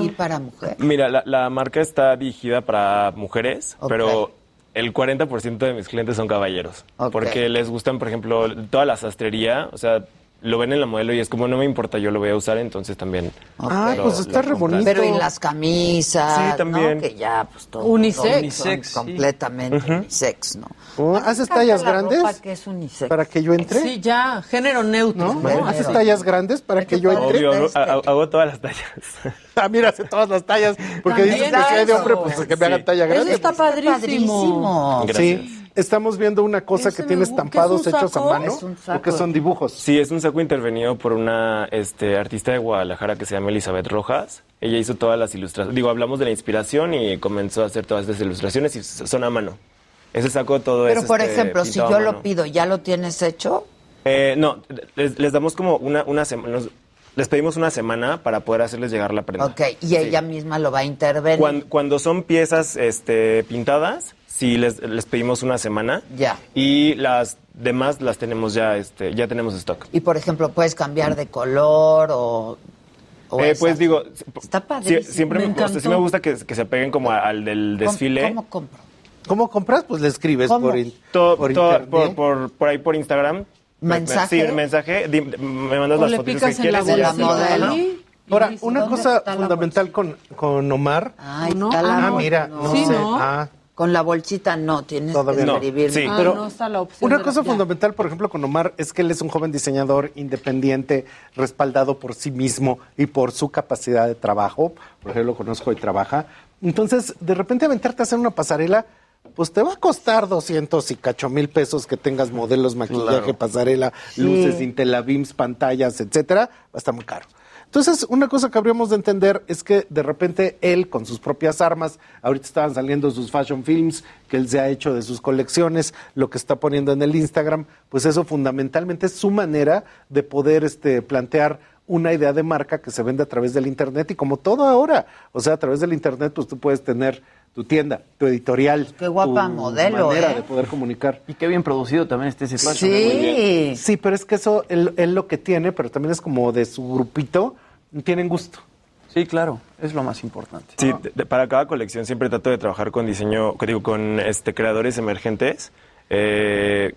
y para mujer. Mira, la, la marca está dirigida para mujeres, pero el 40% de mis clientes son caballeros. Porque les gustan, por ejemplo, toda la sastrería, o sea, lo ven en la modelo y es como no me importa, yo lo voy a usar, entonces también. Ah, lo- pues está re bonito. Pero en las camisas, Sí, también. ¿no? Que ya, pues todo. Unisex. todo Unisex, son sí. Completamente Ujú. unisex, ¿no? Oh, ¿Haces tallas grandes? ropa que es unisex. ¿Para que yo entre? Sí, ya, género neutro. ¿No? ¿no? ¿Haces tallas grandes para que yo entre? Obvio, hago, hago- todas las tallas. [laughs] Ah, mira, hace todas las tallas. Porque dices que si hay de eso. hombre, pues que me Sí. hagan talla Eso grande. está padrísimo. Gracias. Sí, estamos viendo una cosa que tiene estampados ¿Qué es un hechos a saco? mano. Es un ¿O saco. que son dibujos? Sí, es un saco intervenido por una este, artista de Guadalajara que se llama Elizabeth Rojas. Ella hizo todas las ilustraciones. Digo, hablamos de la inspiración y comenzó a hacer todas estas ilustraciones y son a mano. Ese saco todo Pero, es por este, ejemplo, si yo lo pido, ¿ya lo tienes hecho? Eh, no, les, les damos como una, una semana. Les pedimos una semana para poder hacerles llegar la prenda. Ok, y ella misma lo va a intervenir. Cuando, cuando son piezas este, pintadas, sí les, les pedimos una semana. Ya. Y las demás las tenemos ya, este, ya tenemos stock. Y, por ejemplo, puedes cambiar de color o... o Eh, pues digo, Está sí- padrísimo. siempre me, Me o sea, sí encantó. me gusta que, que se apeguen como a- al del ¿Cómo- desfile. ¿Cómo compro? ¿Cómo compras? Pues le escribes ¿Cómo? por, To- por to- por, por- por ahí por Instagram. Me- me- ¿Mensaje? Sí, mensaje. di- me mandas O las le fotos que la quieres. y ya bolsita, se lo- ¿no? ahí, y Ahora, una ¿dónde cosa la fundamental con, con Omar. Ay, ¿No? la Ah, Ah, bol- mira, no, Sí, sé. ¿no? Ah, Con la bolsita no, tienes Todavía que no. escribir. Sí. Ah, Pero no está la opción. Una la- cosa fundamental, por ejemplo, con Omar, es que él es un joven diseñador independiente, respaldado por sí mismo y por su capacidad de trabajo, porque yo lo conozco y trabaja. Entonces, de repente aventarte a hacer una pasarela, pues te va a costar 200 y cacho mil pesos que tengas modelos, maquillaje, Claro. pasarela, luces, intelabeams, pantallas, etcétera, va a estar muy caro. Entonces, una cosa que habríamos de entender es que de repente él, con sus propias armas, ahorita estaban saliendo sus fashion films que él se ha hecho de sus colecciones, lo que está poniendo en el Instagram, pues eso fundamentalmente es su manera de poder este, plantear una idea de marca que se vende a través del Internet y como todo ahora, o sea, a través del Internet, pues tú puedes tener tu tienda, tu editorial. Qué guapa tu modelo, manera ¿eh? de poder comunicar. Y qué bien producido también este ese fashion. Sí. Sí, pero es que eso él, él lo que tiene, pero también es como de su grupito, tienen gusto. Sí, claro, es lo más importante. Sí, de- de- para cada colección siempre trato de trabajar con diseño, que digo, con este creadores emergentes. Eh,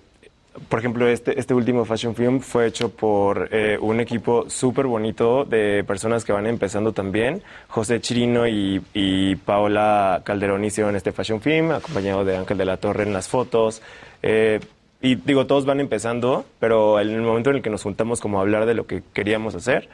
por ejemplo, este, este último fashion film fue hecho por eh, un equipo súper bonito de personas que van empezando también. José Chirino y, Paola Calderón hicieron este fashion film, acompañado de Ángel de la Torre en las fotos. Eh, y digo, todos van empezando, pero en el momento en el que nos juntamos como a hablar de lo que queríamos hacer,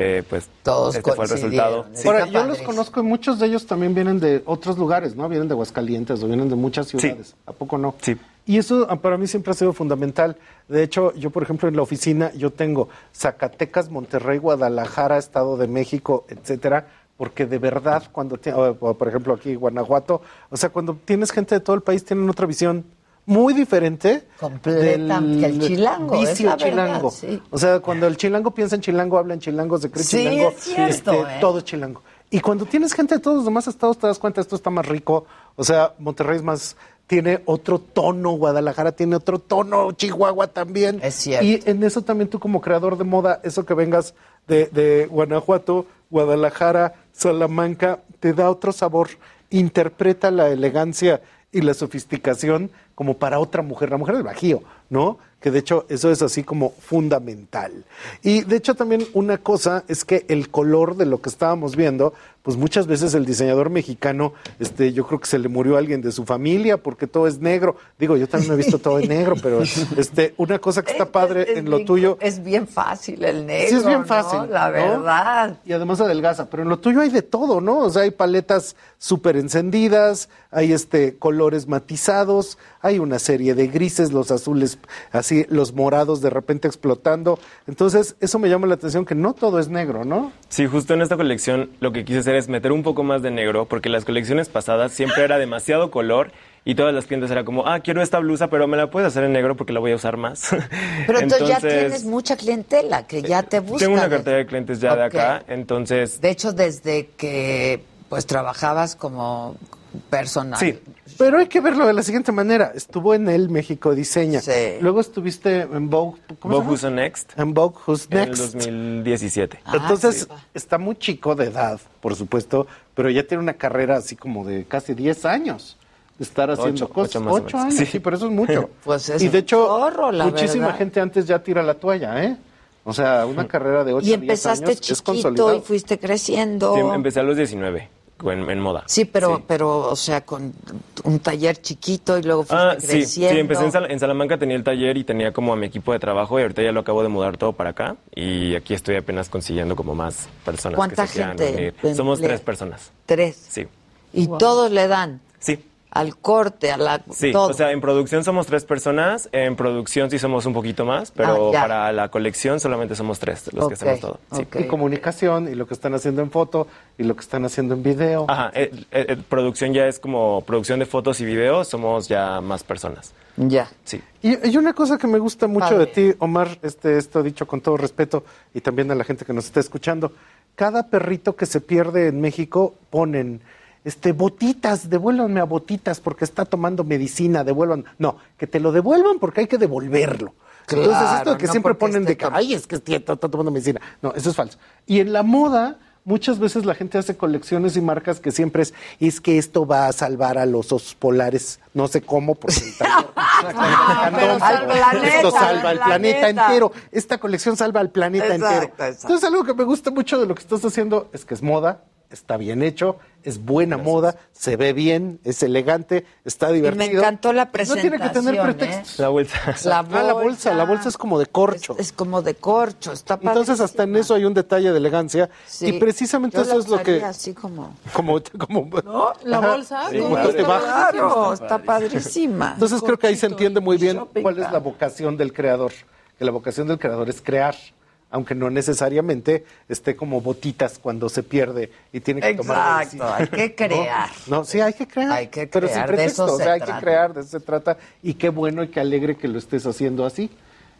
eh, pues Todos este fue el resultado. Sí. Ahora, yo los conozco y muchos de ellos también vienen de otros lugares, ¿no? Vienen de Aguascalientes o vienen de muchas ciudades. ¿A poco no? Sí. Y eso ah, para mí siempre ha sido fundamental. De hecho, yo, por ejemplo, en la oficina, yo tengo Zacatecas, Monterrey, Guadalajara, Estado de México, etcétera, porque de verdad, cuando, ti- o, o, por ejemplo, aquí Guanajuato, o sea, cuando tienes gente de todo el país, tienen otra visión muy diferente Completa, que el chilango, es vicio verdad, chilango. sí. O sea, cuando el chilango piensa en chilango, habla en chilango, se cree Sí, chilango, es cierto, este, ¿eh? todo es chilango. Y cuando tienes gente de todos los demás estados, te das cuenta, esto está más rico. O sea, Monterrey es más, tiene otro tono, Guadalajara tiene otro tono, Chihuahua también. Es cierto. Y en eso también tú como creador de moda, eso que vengas de, de Guanajuato, Guadalajara, Salamanca, te da otro sabor. Interpreta la elegancia y la sofisticación como para otra mujer, la mujer del Bajío, ¿no? Que de hecho eso es así como fundamental. Y de hecho también una cosa es que el color de lo que estábamos viendo, pues muchas veces el diseñador mexicano, este, yo creo que se le murió a alguien de su familia porque todo es negro. Digo, yo también me he visto todo en negro, pero este, una cosa que está padre Es en lo bien- tuyo. Es bien fácil el negro. Sí, es bien ¿no? fácil. La ¿no? verdad. Y además adelgaza, pero en lo tuyo hay de todo, ¿no? O sea, hay paletas súper encendidas, hay este colores matizados, hay una serie de grises, los azules, así, los morados de repente explotando. Entonces, eso me llama la atención que no todo es negro, ¿no? Sí, justo en esta colección lo que quise hacer es meter un poco más de negro, porque las colecciones pasadas siempre era demasiado color y todas las clientes era como, ah, quiero esta blusa, pero me la puedes hacer en negro porque la voy a usar más. [laughs] Pero entonces, ya tienes mucha clientela que ya te busca. Tengo una cartera de clientes ya de acá, entonces... De hecho, desde que pues trabajabas como personal. Sí. Pero hay que verlo de la siguiente manera. Estuvo en el México Diseña. Sí. Luego estuviste en Vogue. ¿cómo se Vogue? Who's Next En Vogue Who's en el Next. 2017. Ah, Entonces, está muy chico de edad, por supuesto, pero ya tiene una carrera así como de casi 10 años estar haciendo Ocho, cosas. ocho más o Ocho menos. años, Sí. sí. pero eso es mucho. [laughs] Pues es y de hecho, chorro, la muchísima verdad. gente antes ya tira la toalla, ¿eh? O sea, una [laughs] carrera de 8 Y a 10 empezaste años chiquito y fuiste creciendo. Sí, empecé a los 19 en, en moda. Sí, pero, pero, o sea, con un taller chiquito y luego fuiste Ah, sí, sí, creciendo. empecé en, Sal- en Salamanca, tenía el taller y tenía como a mi equipo de trabajo y ahorita ya lo acabo de mudar todo para acá y aquí estoy apenas consiguiendo como más personas ¿Cuánta que se quieran gente? Somos tres personas, Tres. sí. Y todos le dan Sí, al corte, a la... sí. todo. O sea, en producción somos tres personas, en producción sí somos un poquito más, pero Ah, para la colección solamente somos tres los que hacemos todo. Sí. ok. Y comunicación, y lo que están haciendo en foto, y lo que están haciendo en video. Ajá, eh, eh, eh, producción ya es como producción de fotos y videos, somos ya más personas. Ya. Sí. Y, y una cosa que me gusta mucho de ti, Omar, este, esto dicho con todo respeto y también a la gente que nos está escuchando, cada perrito que se pierde en México ponen este botitas, devuélvanme a botitas porque está tomando medicina, devuelvan. No, que te lo devuelvan porque hay que devolverlo. Entonces, Claro, esto de que no siempre ponen de que, ay, es que está, está tomando medicina. No, eso es falso. Y en la moda, muchas veces la gente hace colecciones y marcas que siempre es, es que esto va a salvar a los osos polares. No sé cómo, porque el [laughs] taller- pero salva el planeta, esto salva el al planeta planeta. entero. Esta colección salva al planeta Exacto, entero. exacto. Entonces, algo que me gusta mucho de lo que estás haciendo es que es moda, está bien hecho, es buena moda, se ve bien, es elegante, está Y divertido. me encantó la No presentación. tiene que tener ¿eh? pretextos. La vuelta. La [laughs] Ah, la bolsa, la bolsa es como de corcho. Es, es como de corcho, está Entonces, hasta en eso hay un detalle de elegancia. Sí. Y precisamente Yo eso la es lo que. así como... Como, como, ¿No? La bolsa. Sí, bolsa. Claro, está padrísima. Entonces creo que ahí se entiende muy bien shopping cuál es la vocación del creador. Que la vocación del creador es crear. Aunque no necesariamente esté como botitas cuando se pierde y tiene que tomar Exacto, hay que crear. No, sí, hay que crear. Hay que Pero sin crear, de pretexto, eso o sea, se hay trata. que crear, de eso se trata. Y qué bueno y qué alegre que lo estés haciendo así.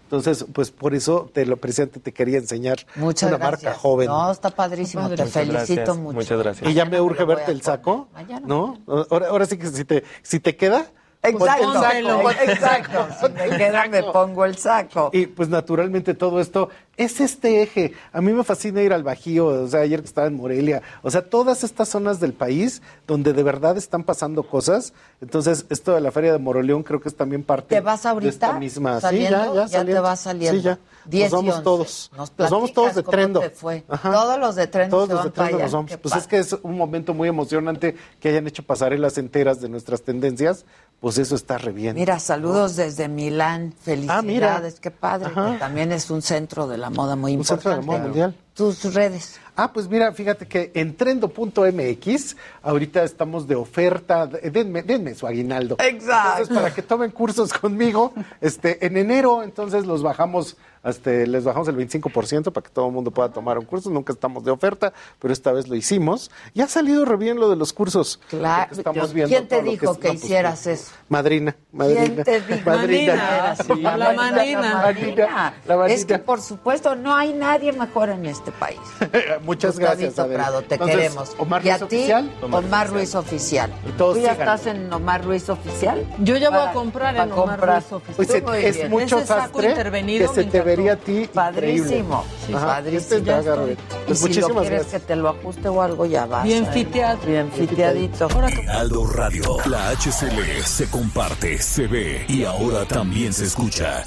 Entonces, pues por eso te lo presente, te quería enseñar Muchas una gracias. marca joven. No, está padrísimo. Te Muchas felicito gracias, mucho. Muchas gracias. Y ya me urge verte el saco, ¿no? Ahora, ahora sí que si te, si te queda, Exacto, el saco. exacto. Si me pongo el saco. Y pues naturalmente todo esto es este eje. A mí me fascina ir al Bajío, o sea, ayer que estaba en Morelia, o sea, todas estas zonas del país donde de verdad están pasando cosas. Entonces, esto de la Feria de Moroleón creo que es también parte ¿Te vas de ahorita? esta misma. ¿Saliendo? Sí, ya, ya, Ya te vas saliendo. Sí, ya. 10 nos vamos 11. todos. Nos Nos, vamos todos de trendo. fue. Todos los de Trendo Todos se los van de trendo nos vamos. Qué Pues padre. es que es un momento muy emocionante que hayan hecho pasarelas enteras de nuestras tendencias. Pues eso está re bien. Mira, saludos desde Milán. Felicidades, Ah, mira. qué padre. Que también es un centro de la moda muy Un importante. centro de la moda mundial. Tus redes. Ah, pues mira, fíjate que en trendo.mx ahorita estamos de oferta, de- denme, denme su aguinaldo. Exacto. Entonces, para que tomen cursos conmigo, este, en enero, entonces los bajamos, este, les bajamos el 25% para que todo el mundo pueda tomar un curso. Nunca estamos de oferta, pero esta vez lo hicimos. Y ha salido re bien lo de los cursos. Claro. estamos viendo ¿Quién te dijo que no, pues, hicieras eso? Madrina, madrina. ¿Quién te dijo? Madrina. Sí, La la madrina. madrina. La madrina. La Es madrina. que, por supuesto, no hay nadie mejor en este país. [laughs] Muchas Gustavito gracias. Prado, te Entonces, queremos. Omar y a Ruiz ti, Oficial. Omar, Ruiz Oficial. Y todos ¿Tú ya síganlo. estás en Omar Ruiz Oficial? Yo ya voy Para- a comprar en Omar comprar. Ruiz Oficial. Pues es, mucho sastre intervenido que se te vería a ti Padrísimo. increíble. Sí, Ajá, padrísimo. este Ya está estoy. bien. Y Pues si lo quieres gracias. que te lo ajuste o algo, ya vas. Bien ¿eh? fiteado. Bien fiteadito. Heraldo Radio. La HCL se comparte, se ve y ahora también se escucha.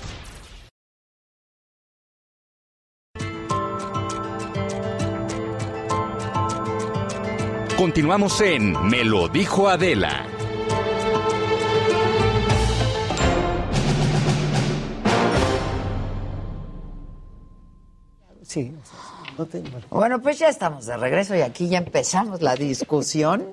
Continuamos en Me lo dijo Adela. Sí. No te- bueno. Bueno, pues ya estamos de regreso y aquí ya empezamos la discusión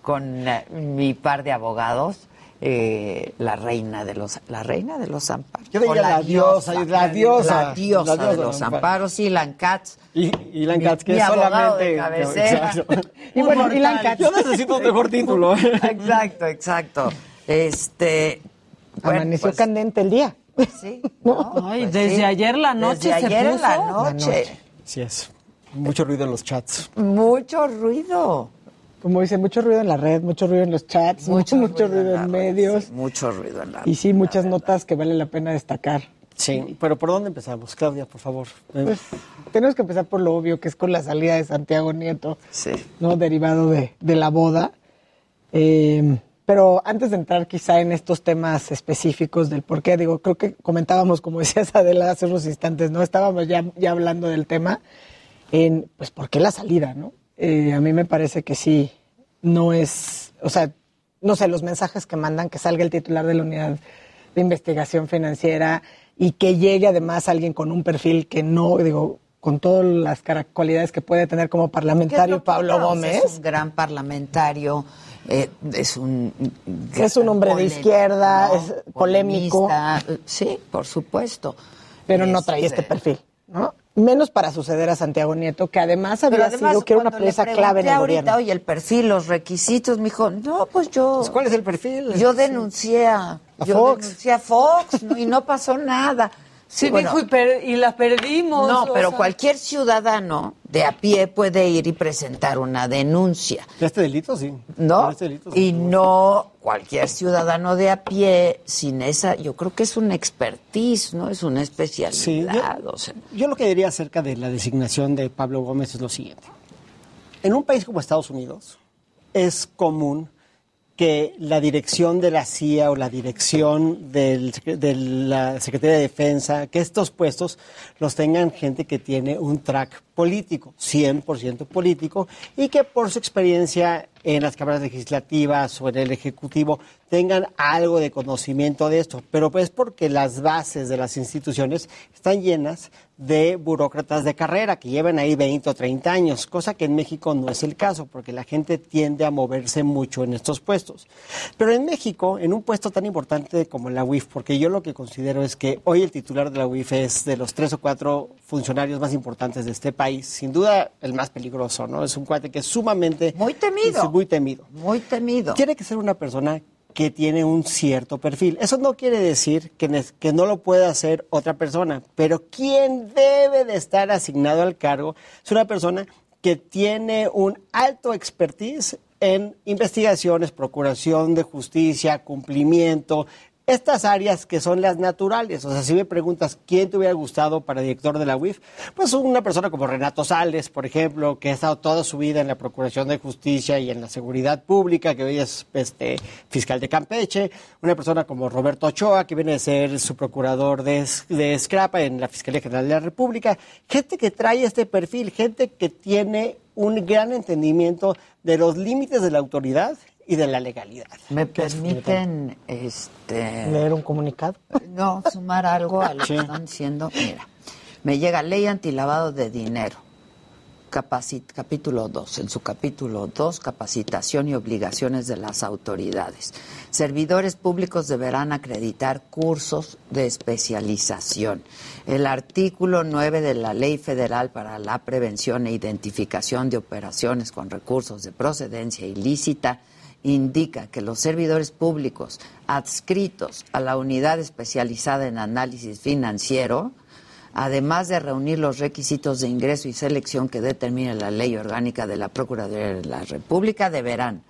con eh, mi par de abogados, eh, la reina de los la reina de los amparos. Yo diría la diosa, la diosa, la diosa la diosa de los amparos. amparos, Ilan Katz. Y, Ilan Katz, que mi es de solamente. cabecera. [laughs] Y bueno, Ilan Katz. Yo necesito un mejor título. Exacto, exacto. Este bueno, Amaneció pues, candente el día. Sí, [laughs] Ay, Pues desde sí. ayer la noche Desde se ayer en la noche. Sí es. Mucho ruido en los chats. Mucho ruido. Como dice, mucho ruido en la red, mucho ruido en los chats, mucho, [laughs] mucho, ruido, en red, medios. sí, mucho ruido en la Y sí, muchas notas que vale la pena destacar. Sí, pero ¿por dónde empezamos? Claudia, por favor. Eh, Pues tenemos que empezar por lo obvio, que es con la salida de Santiago Nieto, Sí. ¿no? Derivado de, de la boda. Eh, pero antes de entrar quizá en estos temas específicos del por qué, digo, creo que comentábamos, como [laughs] decías Adela hace unos instantes, ¿no? Estábamos ya, ya hablando del tema en, pues, ¿por qué la salida, no? Eh, a mí me parece que sí, no es, o sea, no sé, los mensajes que mandan, que salga el titular de la unidad de investigación financiera y que llegue además alguien con un perfil que no, digo, con todas las cualidades que puede tener como parlamentario Pablo Gómez. Es un gran parlamentario, eh, es un... Es un hombre de izquierda, ¿no? es polémico. Eh, Sí, por supuesto. pero no traía Este, este perfil, ¿no? Menos para suceder a Santiago Nieto, que además había además, sido que era una pieza clave en el ahorita, gobierno. oye, el perfil, los requisitos, me dijo, no, pues yo... ¿Cuál es el perfil? Yo denuncié a, A yo Fox. denuncié a Fox y no pasó nada. Sí, Bueno, dijo, y, per- y la perdimos. no, pero sea. cualquier ciudadano de a pie puede ir y presentar una denuncia, ¿Ya este delito? Sí. ¿no? Este delito, sí. Y no cualquier ciudadano de a pie sin esa, yo creo que es una expertise, ¿no? Es una especialidad, o sea. Yo lo que diría acerca de la designación de Pablo Gómez es lo siguiente. En un país como Estados Unidos es común que la dirección de la CIA o la dirección del- de la Secretaría de Defensa, que estos puestos los tengan gente que tiene un track político, 100% político, y que por su experiencia en las cámaras legislativas o en el Ejecutivo tengan algo de conocimiento de esto, pero pues porque las bases de las instituciones están llenas de burócratas de carrera que llevan ahí 20 o 30 años, cosa que en México no es el caso, porque la gente tiende a moverse mucho en estos puestos. Pero en México, en un puesto tan importante como la UIF, porque yo lo que considero es que hoy el titular de la UIF es de los tres o cuatro funcionarios más importantes de este país, sin duda el más peligroso, ¿no? Es un cuate que es sumamente... Muy temido. Muy temido. Muy temido. Tiene que ser una persona que tiene un cierto perfil. Eso no quiere decir que, que, no lo pueda hacer otra persona, pero quien debe de estar asignado al cargo es una persona que tiene un alto expertise en investigaciones, procuración de justicia, cumplimiento, estas áreas que son las naturales. O sea, si me preguntas quién te hubiera gustado para director de la UIF, pues una persona como Renato Sales, por ejemplo, que ha estado toda su vida en la Procuración de Justicia y en la Seguridad Pública, que hoy es este, fiscal de Campeche, una persona como Roberto Ochoa, que viene a ser su procurador de, de en la Fiscalía General de la República, gente que trae este perfil, gente que tiene un gran entendimiento de los límites de la autoridad y de la legalidad. ¿Me permiten este, leer un comunicado? No, sumar algo a lo que están diciendo. Mira, me llega ley antilavado de dinero, capítulo 2, en su capítulo 2, capacitación y obligaciones de las autoridades. Servidores públicos deberán acreditar cursos de especialización. El artículo 9 de la Ley Federal para la Prevención e Identificación de Operaciones con Recursos de Procedencia Ilícita indica que los servidores públicos adscritos a la unidad especializada en análisis financiero, además de reunir los requisitos de ingreso y selección que determina la ley orgánica de la Procuraduría de la República, deberán,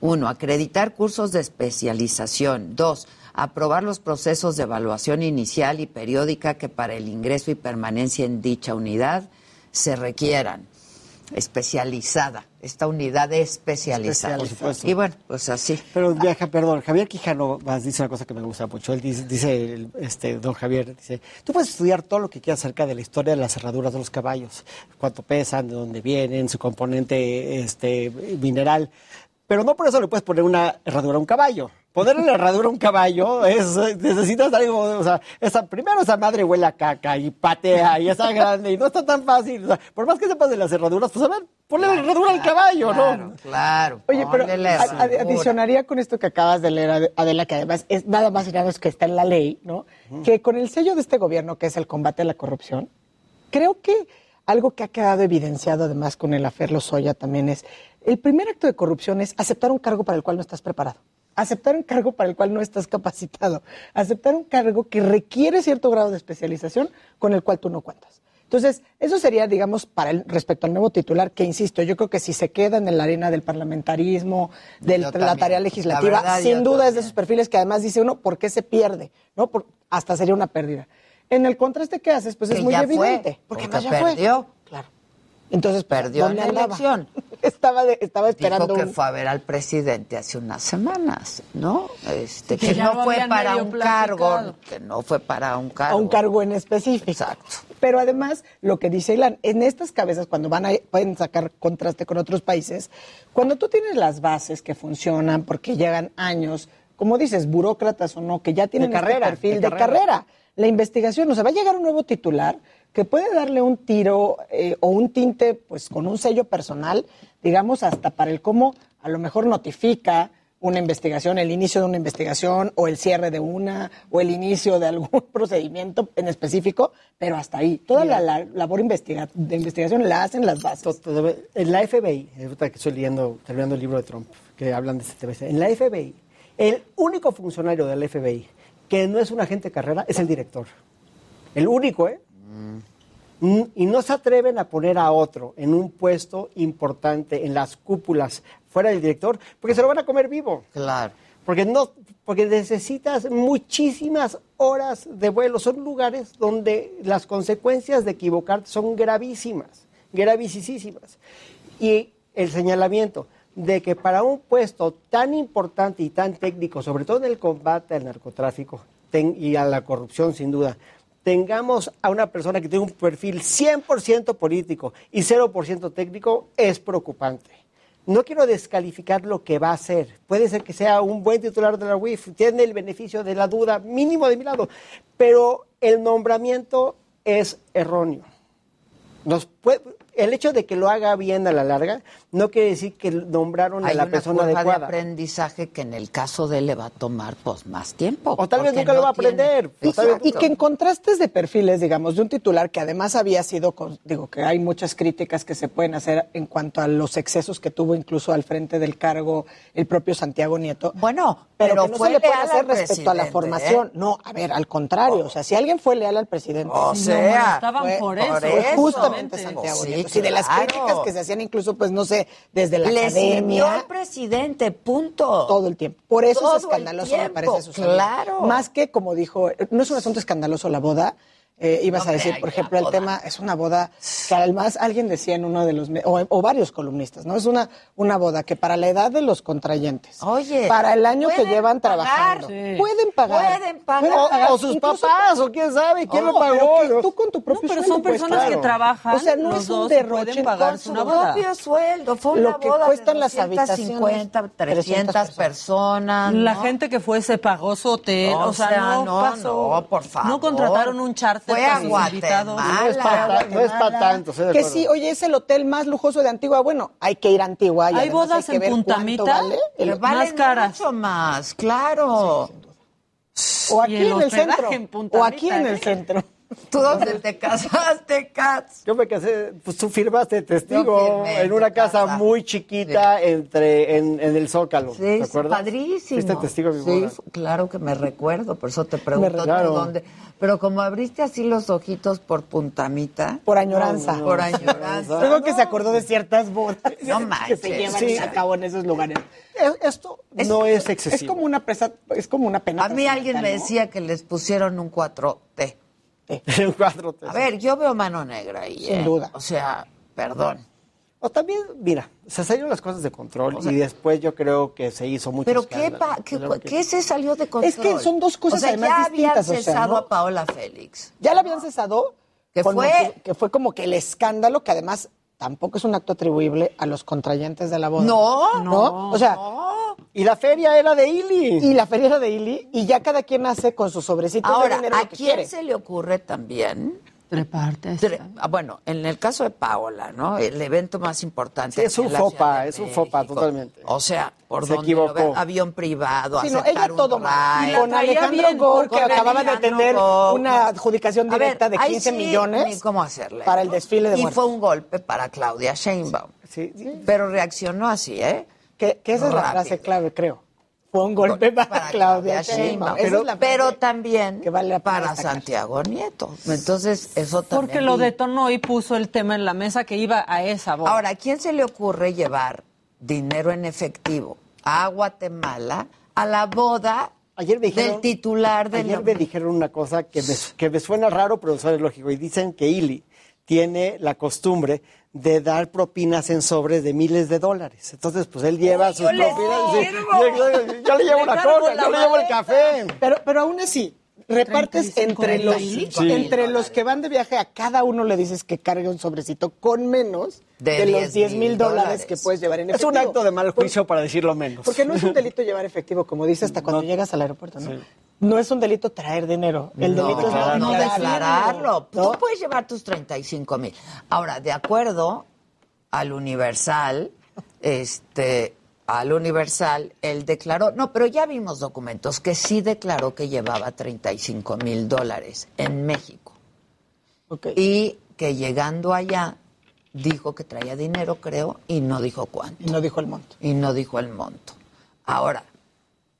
uno, acreditar cursos de especialización, dos, aprobar los procesos de evaluación inicial y periódica que para el ingreso y permanencia en dicha unidad se requieran especializada, esta unidad especializada. Y bueno, pues así. Pero viaja, perdón, Javier Quijano dice una cosa que me gusta mucho. Él dice, este, don Javier, dice, tú puedes estudiar todo lo que quieras acerca de la historia de las cerraduras de los caballos, cuánto pesan, de dónde vienen, su componente este, mineral, pero no por eso le puedes poner una herradura a un caballo. Ponerle la herradura a un caballo es, necesitas algo, o sea, esa, primero esa madre huele a caca y patea y está [laughs] grande y no está tan fácil. O sea, por más que sepas de las herraduras, pues a ver, ponle la herradura al caballo, ¿no? Claro, Oye, pero adicionaría con esto que acabas de leer, Adela, que además es nada más y nada menos que está en la ley, ¿no? Que con el sello de este gobierno, que es el combate a la corrupción, creo que algo que ha quedado evidenciado además con el afer Lozoya también es, el primer acto de corrupción es aceptar un cargo para el cual no estás preparado aceptar un cargo para el cual no estás capacitado, aceptar un cargo que requiere cierto grado de especialización con el cual tú no cuentas. Entonces, eso sería, digamos, para el, respecto al nuevo titular, que insisto, yo creo que si se queda en la arena del parlamentarismo, de la tarea legislativa, sin duda es de esos perfiles que además dice uno, ¿por qué se pierde? ¿No? hasta sería una pérdida. En el contraste que haces, pues es muy evidente. porque, porque ya perdió. Entonces, perdió la elección. [laughs] Estaba, estaba esperando. Dijo que fue a ver al presidente hace unas semanas, ¿no? Este, que, no fue para un cargo, que no fue para un cargo. un cargo en específico. Exacto. Pero además, lo que dice Ilan, en estas cabezas, cuando van a, pueden sacar contraste con otros países, cuando tú tienes las bases que funcionan, porque llegan años, como dices, burócratas o no, que ya tienen de este carrera, perfil de, carrera. la investigación, o sea, va a llegar un nuevo titular que puede darle un tiro eh, o un tinte, pues con un sello personal, digamos, hasta para el cómo a lo mejor notifica una investigación, el inicio de una investigación o el cierre de una o el inicio de algún [laughs] procedimiento en específico, pero hasta ahí. Toda la, labor de investigación la hacen las bases. En la FBI, que estoy leyendo, terminando el libro de Trump, que hablan de este en la FBI, el único funcionario del FBI que no es un agente de carrera es el director. El único, ¿eh? Mm, y no se atreven a poner a otro en un puesto importante en las cúpulas fuera del director porque se lo van a comer vivo. Claro. Porque no porque necesitas muchísimas horas de vuelo, son lugares donde las consecuencias de equivocarte son gravísimas, gravísimas. Y el señalamiento de que para un puesto tan importante y tan técnico, sobre todo en el combate al narcotráfico y a la corrupción sin duda, tengamos a una persona que tiene un perfil 100% político y 0% técnico es preocupante. No quiero descalificar lo que va a hacer. Puede ser que sea un buen titular de la UIF, tiene el beneficio de la duda mínimo de mi lado, pero el nombramiento es erróneo. Nos puede, el hecho de que lo haga bien a la larga no quiere decir que nombraron a la persona curva adecuada. de aprendizaje que en el caso de él le va a tomar pues más tiempo. O tal vez nunca lo va a aprender. Y que en contrastes de perfiles, digamos, de un titular que además había sido, con- digo, que hay muchas críticas que se pueden hacer en cuanto a los excesos que tuvo incluso al frente del cargo el propio Santiago Nieto. Bueno, pero, pero que no fue se le puede leal hacer respecto a la formación. ¿eh? No, a ver, al contrario. O sea, si alguien fue leal al presidente. O sea, estaban fue- por eso, fue justamente justamente. Santiago Sí, Sí, de las críticas que se hacían incluso, pues no sé, desde la Le academia. al presidente, punto. Todo el tiempo. Por eso Todo es escandaloso, me parece, Susana. claro. Más que, como dijo, no es un asunto escandaloso la boda. Eh, ibas a Hombre, decir, por la ejemplo, el tema es una boda que además alguien decía en uno de los, o, o varios columnistas, ¿no? Es una, una boda que para la edad de los contrayentes, Oye, para el año que llevan pagar. trabajando, Sí. pueden pagar. Pueden pagar. O, o sus Incluso- papás, o quién sabe, quién No, lo pagó. pero que ¿no? tú con tu propio pero sueldo, son pues, personas que claro. trabajan, O sea, no es un derroche una su boda. propio sueldo. Fue Lo una que boda cuestan de las 250, 300 300 personas. La ¿no? gente que fue se pagó su hotel, O o sea, sea, no, no, pasó. no, por favor. No contrataron un charter Fue a. Guatemala. No es para ta- no es para tanto, Que sí, oye, es el hotel más lujoso de Antigua. Bueno, hay que ir a Antigua. y Hay bodas que en ver Punta cuánto Mita vale el- valen más caras. mucho más, claro. O aquí el en el hospedaje centro. en Punta o aquí Mita, en el ¿eh? centro. ¿Tú dónde te casaste, Katz? Yo me casé, pues tú firmaste de testigo firmé en una casa casa. muy chiquita entre en, en el Zócalo. Sí, ¿Te es acuerdas? padrísimo. Fuiste testigo de mi Sí, claro que me recuerdo, por eso te pregunto tú Claro. dónde. Pero como abriste así los ojitos por puntamita. Por añoranza. Por añoranza. Creo que se acordó de ciertas bodas No [laughs] que manches. se llevan Sí. a cabo en esos lugares. Es- Esto no es excesivo. Es como una pesa, es como una pena. A mí alguien me decía que les pusieron un 4T. [laughs] A ver, yo veo mano negra ahí. Sin ¿eh? duda. O sea, perdón. O también, mira, se salieron las cosas de control y después yo creo que se hizo mucho Pero ¿qué, escándalo. pa- qué, Creo que- qué se salió de control? Es que son dos cosas o sea, además ya distintas, habían o sea, cesado ¿no? a Paola Félix. Ya la habían cesado. Que fue- que fue como que el escándalo, que además tampoco es un acto atribuible a los contrayentes de la boda. No, ¿no? O sea, Y la feria era de Ili. y la feria era de Ili, y ya cada quien hace con sus sobrecitos de Ahora, dinero ¿a lo que quién quiere. se le ocurre también? Treparte. Tre- ah, bueno, en el caso de Paola, ¿no? El evento más importante. Sí, es un fopa, es un fopa, totalmente. O sea, por Se donde equivocó. avión privado, Sí, no, ella un todo mal. ride. Con Alejandro Gor, que acababa de tener Gor. una adjudicación ver, directa de ahí 15 sí, millones ni cómo hacerle. para el desfile de Y muertos. fue un golpe para Claudia Sheinbaum. Sí, sí. Pero reaccionó así, ¿eh? Que, que esa es la frase clave, creo. Fue un golpe para, para Claudia Sheinbaum. Pero, es también que vale para destacar. Santiago Nieto. Entonces, eso también. Porque lo detonó y puso el tema en la mesa que iba a esa boda. Ahora, ¿a quién se le ocurre llevar dinero en efectivo a Guatemala a la boda Ayer me dijeron, del titular de ayer me dijeron una cosa que me, que me suena raro, pero suena lógico. Y dicen que Ili tiene la costumbre de dar propinas en sobres de miles de dólares. Entonces, pues él lleva sus yo propinas. sí. yo, yo- yo le llevo Le una coca, yo le llevo el café. Pero, pero aún así, repartes 35 entre los, entre los que van de viaje, a cada uno le dices que cargue un sobrecito con menos De de, los 10 10 mil dólares que puedes llevar en Es efectivo. un acto de mal juicio para decirlo menos. Porque no es un [laughs] delito llevar efectivo, como dice hasta cuando llegas al aeropuerto, ¿no? No es un delito traer dinero. El no, delito es no, no declararlo. declararlo. ¿no? Tú puedes llevar tus 35 mil. Ahora, de acuerdo al Universal, este, al Universal, él declaró, no, pero ya vimos documentos que sí declaró que llevaba 35 mil dólares en México. Y que llegando allá dijo que traía dinero, creo, y no dijo cuánto. Y no dijo el monto. Y no dijo el monto. Ahora,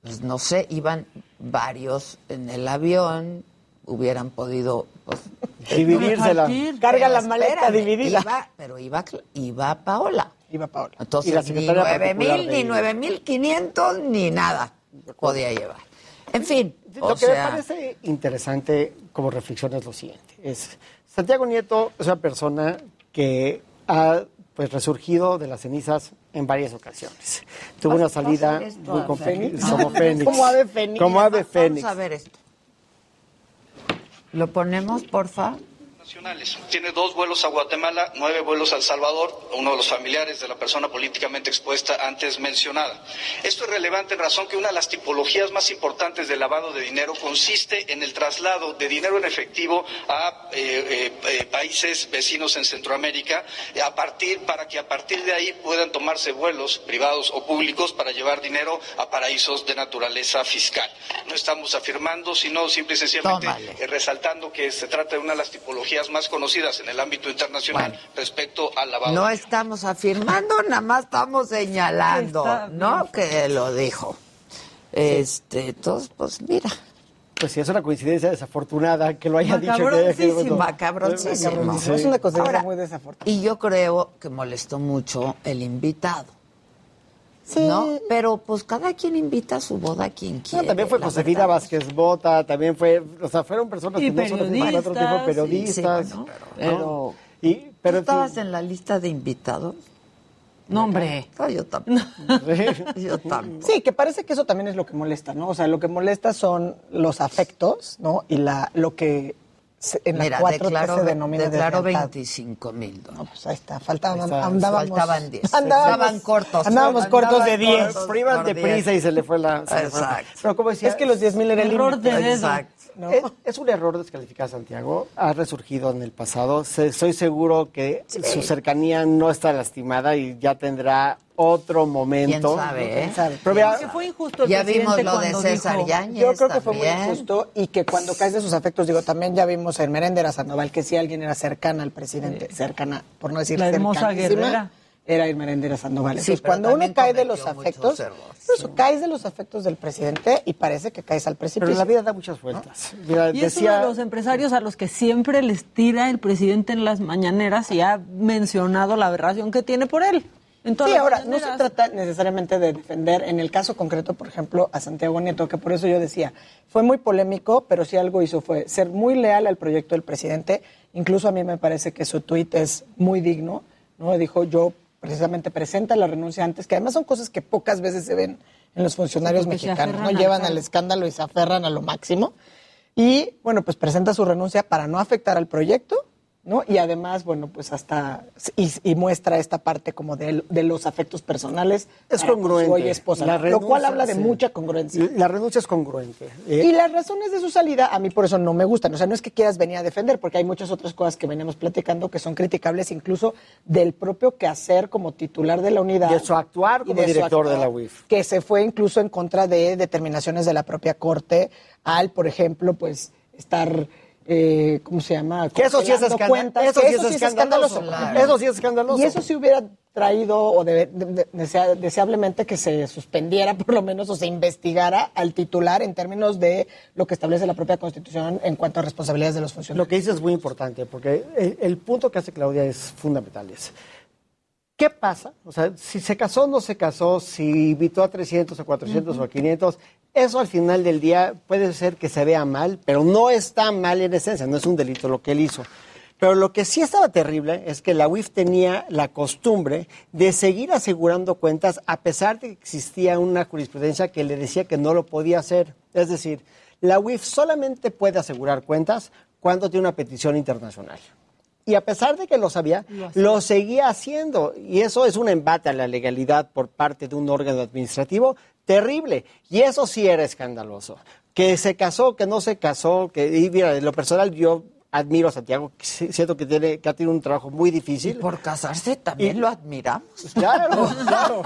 pues no sé, iban varios en el avión, hubieran podido pues, [laughs] Dividírsela. Carga la maleta dividida. iba- pero iba, iba Paola. Iba Paola. Y la Entonces, ni secretaria ni ella. nueve mil quinientos, ni nada podía llevar. En fin, Lo o que sea, me parece interesante como reflexión es lo siguiente. Es, Santiago Nieto es una persona que ha pues resurgido de las cenizas en varias ocasiones. Tuvo una salida muy a complicada. Fénix? Como Fénix. Como ave fénix. Como ave vamos fénix. a ver esto. ¿Lo ponemos, porfa? Tiene dos vuelos a Guatemala, nueve vuelos a El Salvador, uno de los familiares de la persona políticamente expuesta antes mencionada. Esto es relevante en razón que una de las tipologías más importantes del lavado de dinero consiste en el traslado de dinero en efectivo a eh, eh, eh, países vecinos en Centroamérica a partir, para que a partir de ahí puedan tomarse vuelos privados o públicos para llevar dinero a paraísos de naturaleza fiscal. No estamos afirmando, sino simple y sencillamente resaltando que se trata de una de las tipologías más conocidas en el ámbito internacional respecto al lavado. No estamos afirmando, [laughs] nada más estamos señalando, ¿no? Que lo dijo. Este, entonces, pues mira. Pues sí, es una coincidencia desafortunada que lo haya dicho. Que Macabroncísimo. Es una coincidencia muy desafortunada. Y yo creo que molestó mucho el invitado. Sí. ¿no? Pero pues cada quien invita a su boda a quien quiere. también fue Josefina Vázquez Bota, también fue, o sea, fueron personas que no son otro tipo de periodistas. Sí, pero, y, pero ¿Tú estabas en la lista de invitados? No, hombre. No, yo también. [laughs] yo también. Sí, que parece que eso también es lo que molesta, ¿no? O sea, lo que molesta son los afectos, ¿no? Y la, lo que en Mira, 4 declaró, se denomina declaró deslealtad. 25 mil No, pues ahí está, faltaban, andábamos, faltaban 10. [laughs] Andábamos, Estaban cortos. Andábamos cortos de 10. cortos Pero iban de por 10. prisa y se le fue la... Exacto. Pero como decía... Es que los 10 mil era el Error límite. de dedo. Exacto. ¿no? Es, es un error descalificar a Santiago. Ha resurgido en el pasado. Se- Estoy seguro que su cercanía no está lastimada y ya tendrá otro momento. ¿Quién sabe, eh? Pero ¿Quién vea? Que fue injusto el Ya presidente vimos lo de César dijo, Yáñez Yo creo que fue muy injusto y que cuando caes de sus afectos, digo, también ya vimos en Meréndez Sandoval que si alguien era cercana al presidente, cercana, por no decir La hermosa guerrera. era Irmerendera Sandoval. Sí, Entonces, cuando uno cae de los afectos, eso caes de los afectos del presidente y parece que caes al precipicio. pero la vida da muchas vueltas. Mira, Y es uno de los empresarios a los que siempre les tira el presidente en las mañaneras y ha mencionado la aberración que tiene por él. Sí, ahora, no se trata necesariamente de defender, en el caso concreto, por ejemplo, a Santiago Nieto, que por eso yo decía, fue muy polémico, pero sí algo hizo fue ser muy leal al proyecto del presidente. Incluso a mí me parece que su tuit es muy digno, ¿no? Dijo, yo precisamente presenta la renuncia antes, que además son cosas que pocas veces se ven en los funcionarios porque mexicanos, ¿no? Llevan al escándalo y se aferran a lo máximo. Y, bueno, pues presenta su renuncia para no afectar al proyecto, ¿no? Y además, bueno, pues hasta, y, y muestra esta parte como de, de los afectos personales. es su congruente. hoy esposa, La lo cual renuncia, habla de sí. mucha congruencia. La renuncia es congruente. Eh, Y las razones de su salida, a mí por eso no me gustan. O sea, no es que quieras venir a defender, porque hay muchas otras cosas que veníamos platicando que son criticables, incluso del propio quehacer como titular de la unidad. De su actuar como su director de la UIF. Que se fue incluso en contra de determinaciones de la propia Corte, al, por ejemplo, pues estar. Eh, ¿Cómo se llama? Que eso sí es cuentas, eso que sí es escandaloso, claro. Eso sí es escandaloso. Y eso sí hubiera traído, o debe- de- de- desea- deseablemente que se suspendiera [laughs] por lo menos o se investigara al titular en términos de lo que establece la propia Constitución en cuanto a responsabilidades de los Lo funcionarios. que dices es muy importante, porque el, el punto que hace Claudia es fundamental. Es, ¿Qué pasa? O sea, si se casó o no se casó, si invitó a 300 o 400 o a 500, eso al final del día puede ser que se vea mal, pero no está mal en esencia, no es un delito lo que él hizo. Pero lo que sí estaba terrible es que la UIF tenía la costumbre de seguir asegurando cuentas a pesar de que existía una jurisprudencia que le decía que no lo podía hacer. Es decir, la UIF solamente puede asegurar cuentas cuando tiene una petición internacional. Y a pesar de que lo sabía, lo, seguía haciendo. Y eso es un embate a la legalidad por parte de un órgano administrativo terrible. Y eso sí era escandaloso. Que se casó, que no se casó, que, y mira, de lo personal yo admiro a Santiago, siento que tiene que ha tenido un trabajo muy difícil. Por casarse también lo admiramos. Claro, [laughs] claro.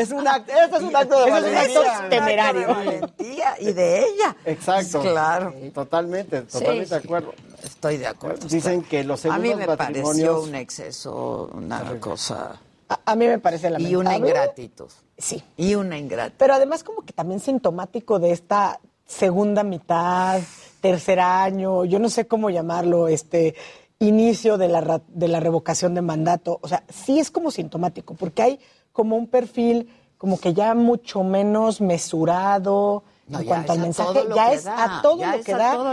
Es un acto, este es un acto de Ese es un acto valentía. temerario. De valentía y de ella. Exacto. Claro. Totalmente, totalmente Sí, de acuerdo. Estoy de acuerdo. Dicen que los A mí segundos me pareció matrimonios... un exceso, una cosa. A, a mí me parece Y lamentable. una ingratitud. Sí. Y una ingratitud. Pero además como que también sintomático de esta segunda mitad, tercer año, yo no sé cómo llamarlo, este inicio de la, de la revocación de mandato. O sea, sí es como sintomático, porque hay como un perfil como que ya mucho menos mesurado No, en cuanto al a mensaje, ya es a todo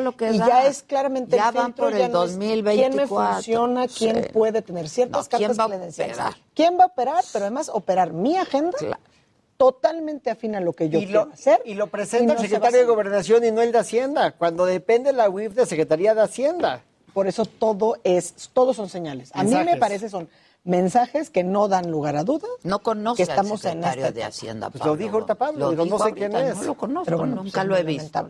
lo que da y ya es claramente Ya el van filtro, por el ya no es 2024. quién me funciona, quién Sí. puede tener ciertas No, ¿quién cartas va a credenciales. operar? ¿Quién va a operar? Pero además operar mi agenda totalmente afín a lo que yo quiero hacer. Y lo presenta el secretario de Gobernación y no el de Hacienda, cuando depende la UIF de Secretaría de Hacienda. Por eso todo es, todos son señales. A mí me parece son mensajes que no dan lugar a dudas. No conoce que estamos al secretario de Hacienda. Pues lo dijo ahorita Pablo, no sé quién es. No lo conozco, pero nunca lo he visto.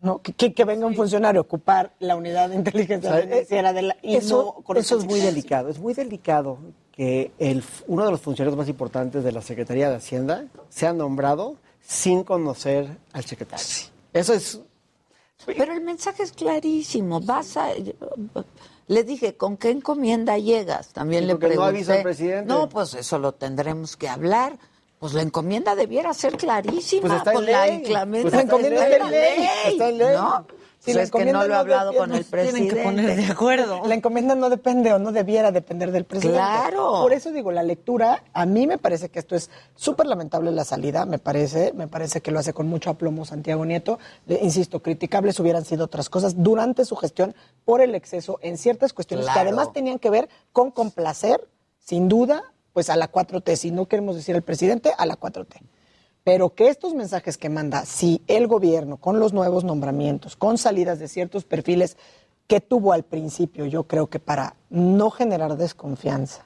¿no? Que, venga un funcionario a ocupar la unidad de inteligencia financiera de la y eso, eso es muy delicado, es muy delicado que el, uno de los funcionarios más importantes de la Secretaría de Hacienda sea nombrado sin conocer al secretario. Eso es pero el mensaje es clarísimo. Vas a, le dije, ¿con qué encomienda llegas? También le pregunté. no avisa al presidente. No, pues eso lo tendremos que hablar. Pues la encomienda debiera ser clarísima. Pues está en ley. La, pues la encomienda está en ley. Está en ley. ¿No? Si pues es que no lo he hablado con el presidente. [laughs] Tienen que poner de acuerdo. La encomienda no depende o no debiera depender del presidente. Claro. Por eso digo, la lectura, a mí me parece que esto es súper lamentable la salida, me parece, me parece que lo hace con mucho aplomo Santiago Nieto. insisto, criticables hubieran sido otras cosas durante su gestión por el exceso en ciertas cuestiones que además tenían que ver con complacer, sin duda, pues a la 4T, si no queremos decir al presidente, a la 4T pero que estos mensajes que manda, si el gobierno, con los nuevos nombramientos, con salidas de ciertos perfiles que tuvo al principio, yo creo que para no generar desconfianza,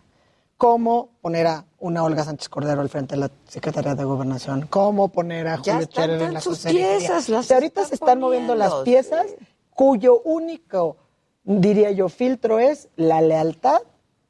cómo poner a una Olga Sánchez Cordero al frente de la Secretaría de Gobernación, cómo poner a Julio Scherer en la sus piezas, las ahorita se están moviendo las piezas cuyo único, diría yo, filtro es la lealtad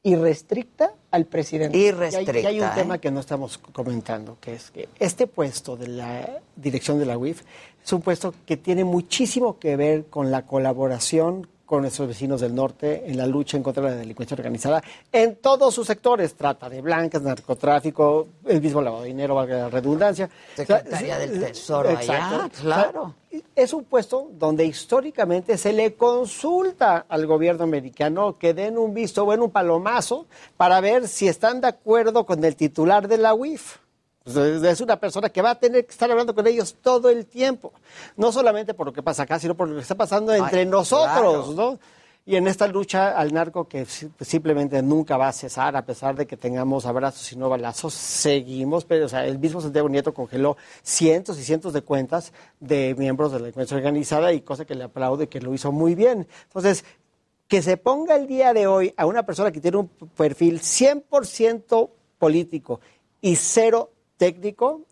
irrestricta al presidente. Irrestricta. Y hay, un tema ¿eh? que no estamos comentando, que es que este puesto de la dirección de la UIF es un puesto que tiene muchísimo que ver con la colaboración con nuestros vecinos del norte en la lucha en contra de la delincuencia organizada en todos sus sectores, trata de blancas, narcotráfico, el mismo lavado de dinero, valga la redundancia. Secretaría del Tesoro allá, claro. es un puesto donde históricamente se le consulta al gobierno americano que den un visto bueno, un palomazo, para ver si están de acuerdo con el titular de la UIF. Pues, es una persona que va a tener que estar hablando con ellos todo el tiempo. No solamente por lo que pasa acá, sino por lo que está pasando entre nosotros, ¿no? Y en esta lucha al narco que simplemente nunca va a cesar, a pesar de que tengamos abrazos y no balazos, seguimos. Pero, o sea, el mismo Santiago Nieto congeló cientos y cientos de cuentas de miembros de la delincuencia organizada y cosa que le aplaude que lo hizo muy bien. Entonces, que se ponga el día de hoy a una persona que tiene un perfil 100% político y cero técnico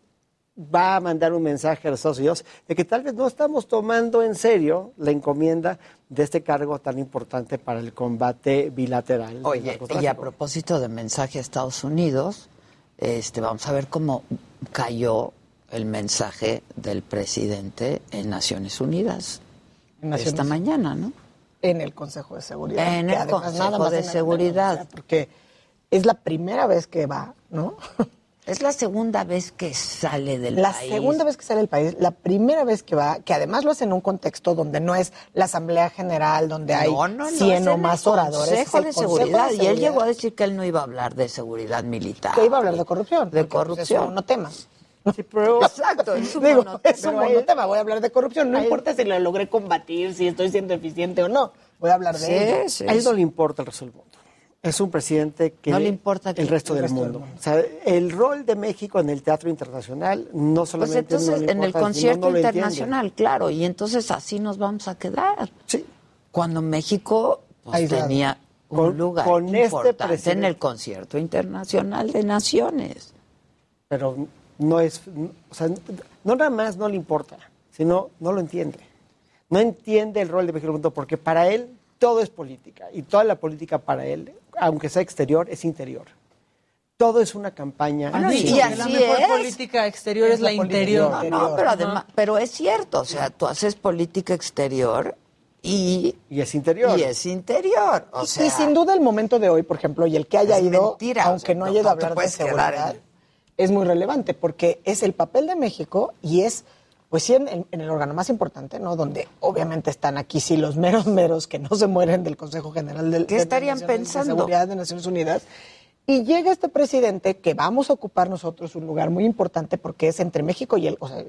va a mandar un mensaje a los Estados Unidos de que tal vez no estamos tomando en serio la encomienda de este cargo tan importante para el combate bilateral. Oye, y a propósito de mensaje a Estados Unidos, este, vamos a ver cómo cayó el mensaje del presidente en Naciones Unidas esta mañana, ¿no? En el Consejo de Seguridad. En el Consejo de Seguridad. porque es la primera vez que va, ¿no? [laughs] Es la segunda vez que sale del país. La segunda vez que sale del país, la primera vez que va, que además lo hace en un contexto donde no es la Asamblea General, donde hay no, 100 o más oradores. Consejo de, seguridad, Y él llegó a decir que él no iba a hablar de seguridad militar. Que iba a hablar de corrupción. De corrupción. no temas. Sí, pero... [laughs] Exacto, es un Digo, es un monotema. Voy a hablar de corrupción. No importa si lo logré combatir, si estoy siendo eficiente o no. Voy a hablar de sí, ello. a él no le importa el resultado es un presidente que no le importa el resto, del, mundo. O sea, el rol de México en el teatro internacional no pues solamente pues entonces, en el concierto internacional, claro, y entonces así nos vamos a quedar. Sí. Cuando México pues, tenía un lugar este importante en el concierto internacional de naciones. Pero no es, o sea, no nada más no le importa, sino no lo entiende. No entiende el rol de México en el mundo porque para él todo es política y toda la política para él, aunque sea exterior, es interior. Todo es una campaña. Ah, y, así la mejor política exterior es, la, interior. No, pero además, pero es cierto, o sea, tú haces política exterior y, y es interior. Y es interior. O sea, y sin duda el momento de hoy, por ejemplo, y el que haya ido, aunque no haya ido a hablar de seguridad, es muy relevante porque es el papel de México y es pues sí, en, el órgano más importante, ¿no? Donde obviamente están aquí sí los meros meros que no se mueren del Consejo General del, ¿Qué estarían de, pensando? de Seguridad de Naciones Unidas. Y llega este presidente que vamos a ocupar nosotros un lugar muy importante porque es entre México y el, o sea,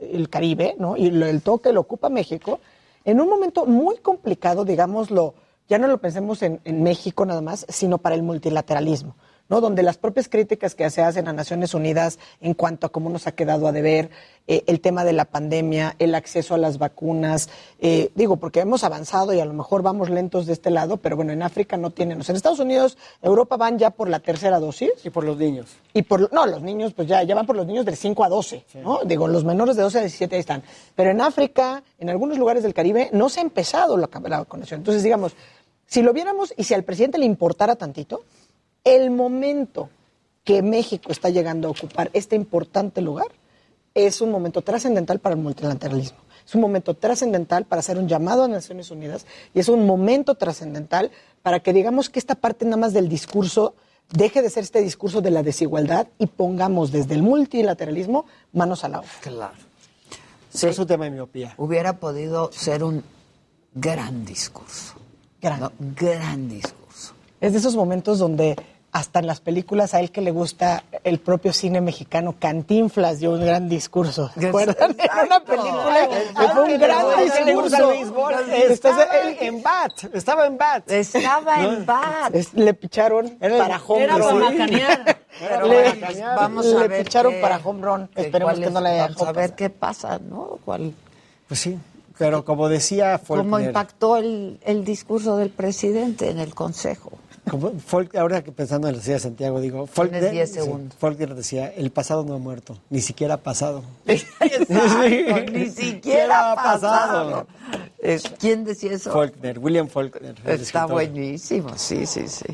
el Caribe, ¿no? Y el toque lo ocupa México en un momento muy complicado, digámoslo, ya no lo pensemos en, en México nada más, sino para el multilateralismo. ¿No? Donde las propias críticas que se hacen a Naciones Unidas en cuanto a cómo nos ha quedado a deber, eh, el tema de la pandemia, el acceso a las vacunas, eh, digo, porque hemos avanzado y a lo mejor vamos lentos de este lado, pero bueno, en África no tienen. en Estados Unidos, Europa van ya por la tercera dosis. Y por los niños. Y por, no, los niños, pues ya, ya van por los niños de 5 a 12, ¿no? Digo, los menores de 12 a 17 ahí están. Pero en África, en algunos lugares del Caribe, no se ha empezado la, la vacunación. Entonces, digamos, si lo viéramos y si al presidente le importara tantito, el momento que México está llegando a ocupar este importante lugar es un momento trascendental para el multilateralismo. Es un momento trascendental para hacer un llamado a Naciones Unidas y es un momento trascendental para que digamos que esta parte nada más del discurso deje de ser este discurso de la desigualdad y pongamos desde el multilateralismo manos a la obra. Claro. Sí. Es un tema de miopía. Hubiera podido ser un gran discurso. Gran. gran discurso. Es de esos momentos donde hasta en las películas a él que le gusta el propio cine mexicano, Cantinflas dio un gran discurso. ¿Se acuerdan? En una película que fue un gran discurso. Estaba en Bat, estaba en Bat. Estaba en Bat. Le picharon para home Era para run. [laughs] Le, Vamos a le ver picharon para home run. Esperemos que no le haya Vamos a ver qué pasa, ¿no? ¿Cuál, Pues sí, pero como decía ¿Cómo Faulkner, impactó el, el discurso del presidente en el Consejo? Como ahora que pensando en la ciudad de Santiago, digo, Faulkner, 10 sí, segundos. Faulkner decía, el pasado no ha muerto, ni siquiera ha pasado. Exacto, [laughs] ni siquiera [laughs] ha pasado. Es- ¿Quién decía eso? Faulkner, William Faulkner. Está buenísimo, sí, sí, sí.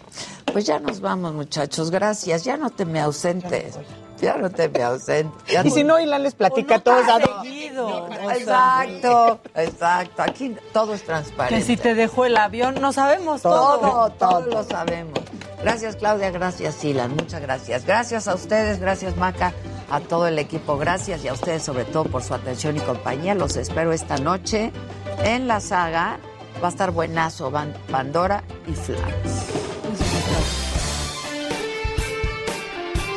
Pues ya nos vamos, muchachos. Gracias. Ya no te me ausentes. Ya no te me ausentes. Ya Y si no, Ilan les platica todo. seguido. Exacto, exacto. Aquí todo es transparente. Que si te dejó el avión, no sabemos todo. Todo, todo lo sabemos. Gracias, Claudia. Gracias, Silan. Muchas gracias. Gracias a ustedes. Gracias, Maca. A todo el equipo. Gracias y a ustedes, sobre todo, por su atención y compañía. Los espero esta noche en la saga. Va a estar buenazo. Van- Pandora y Flans.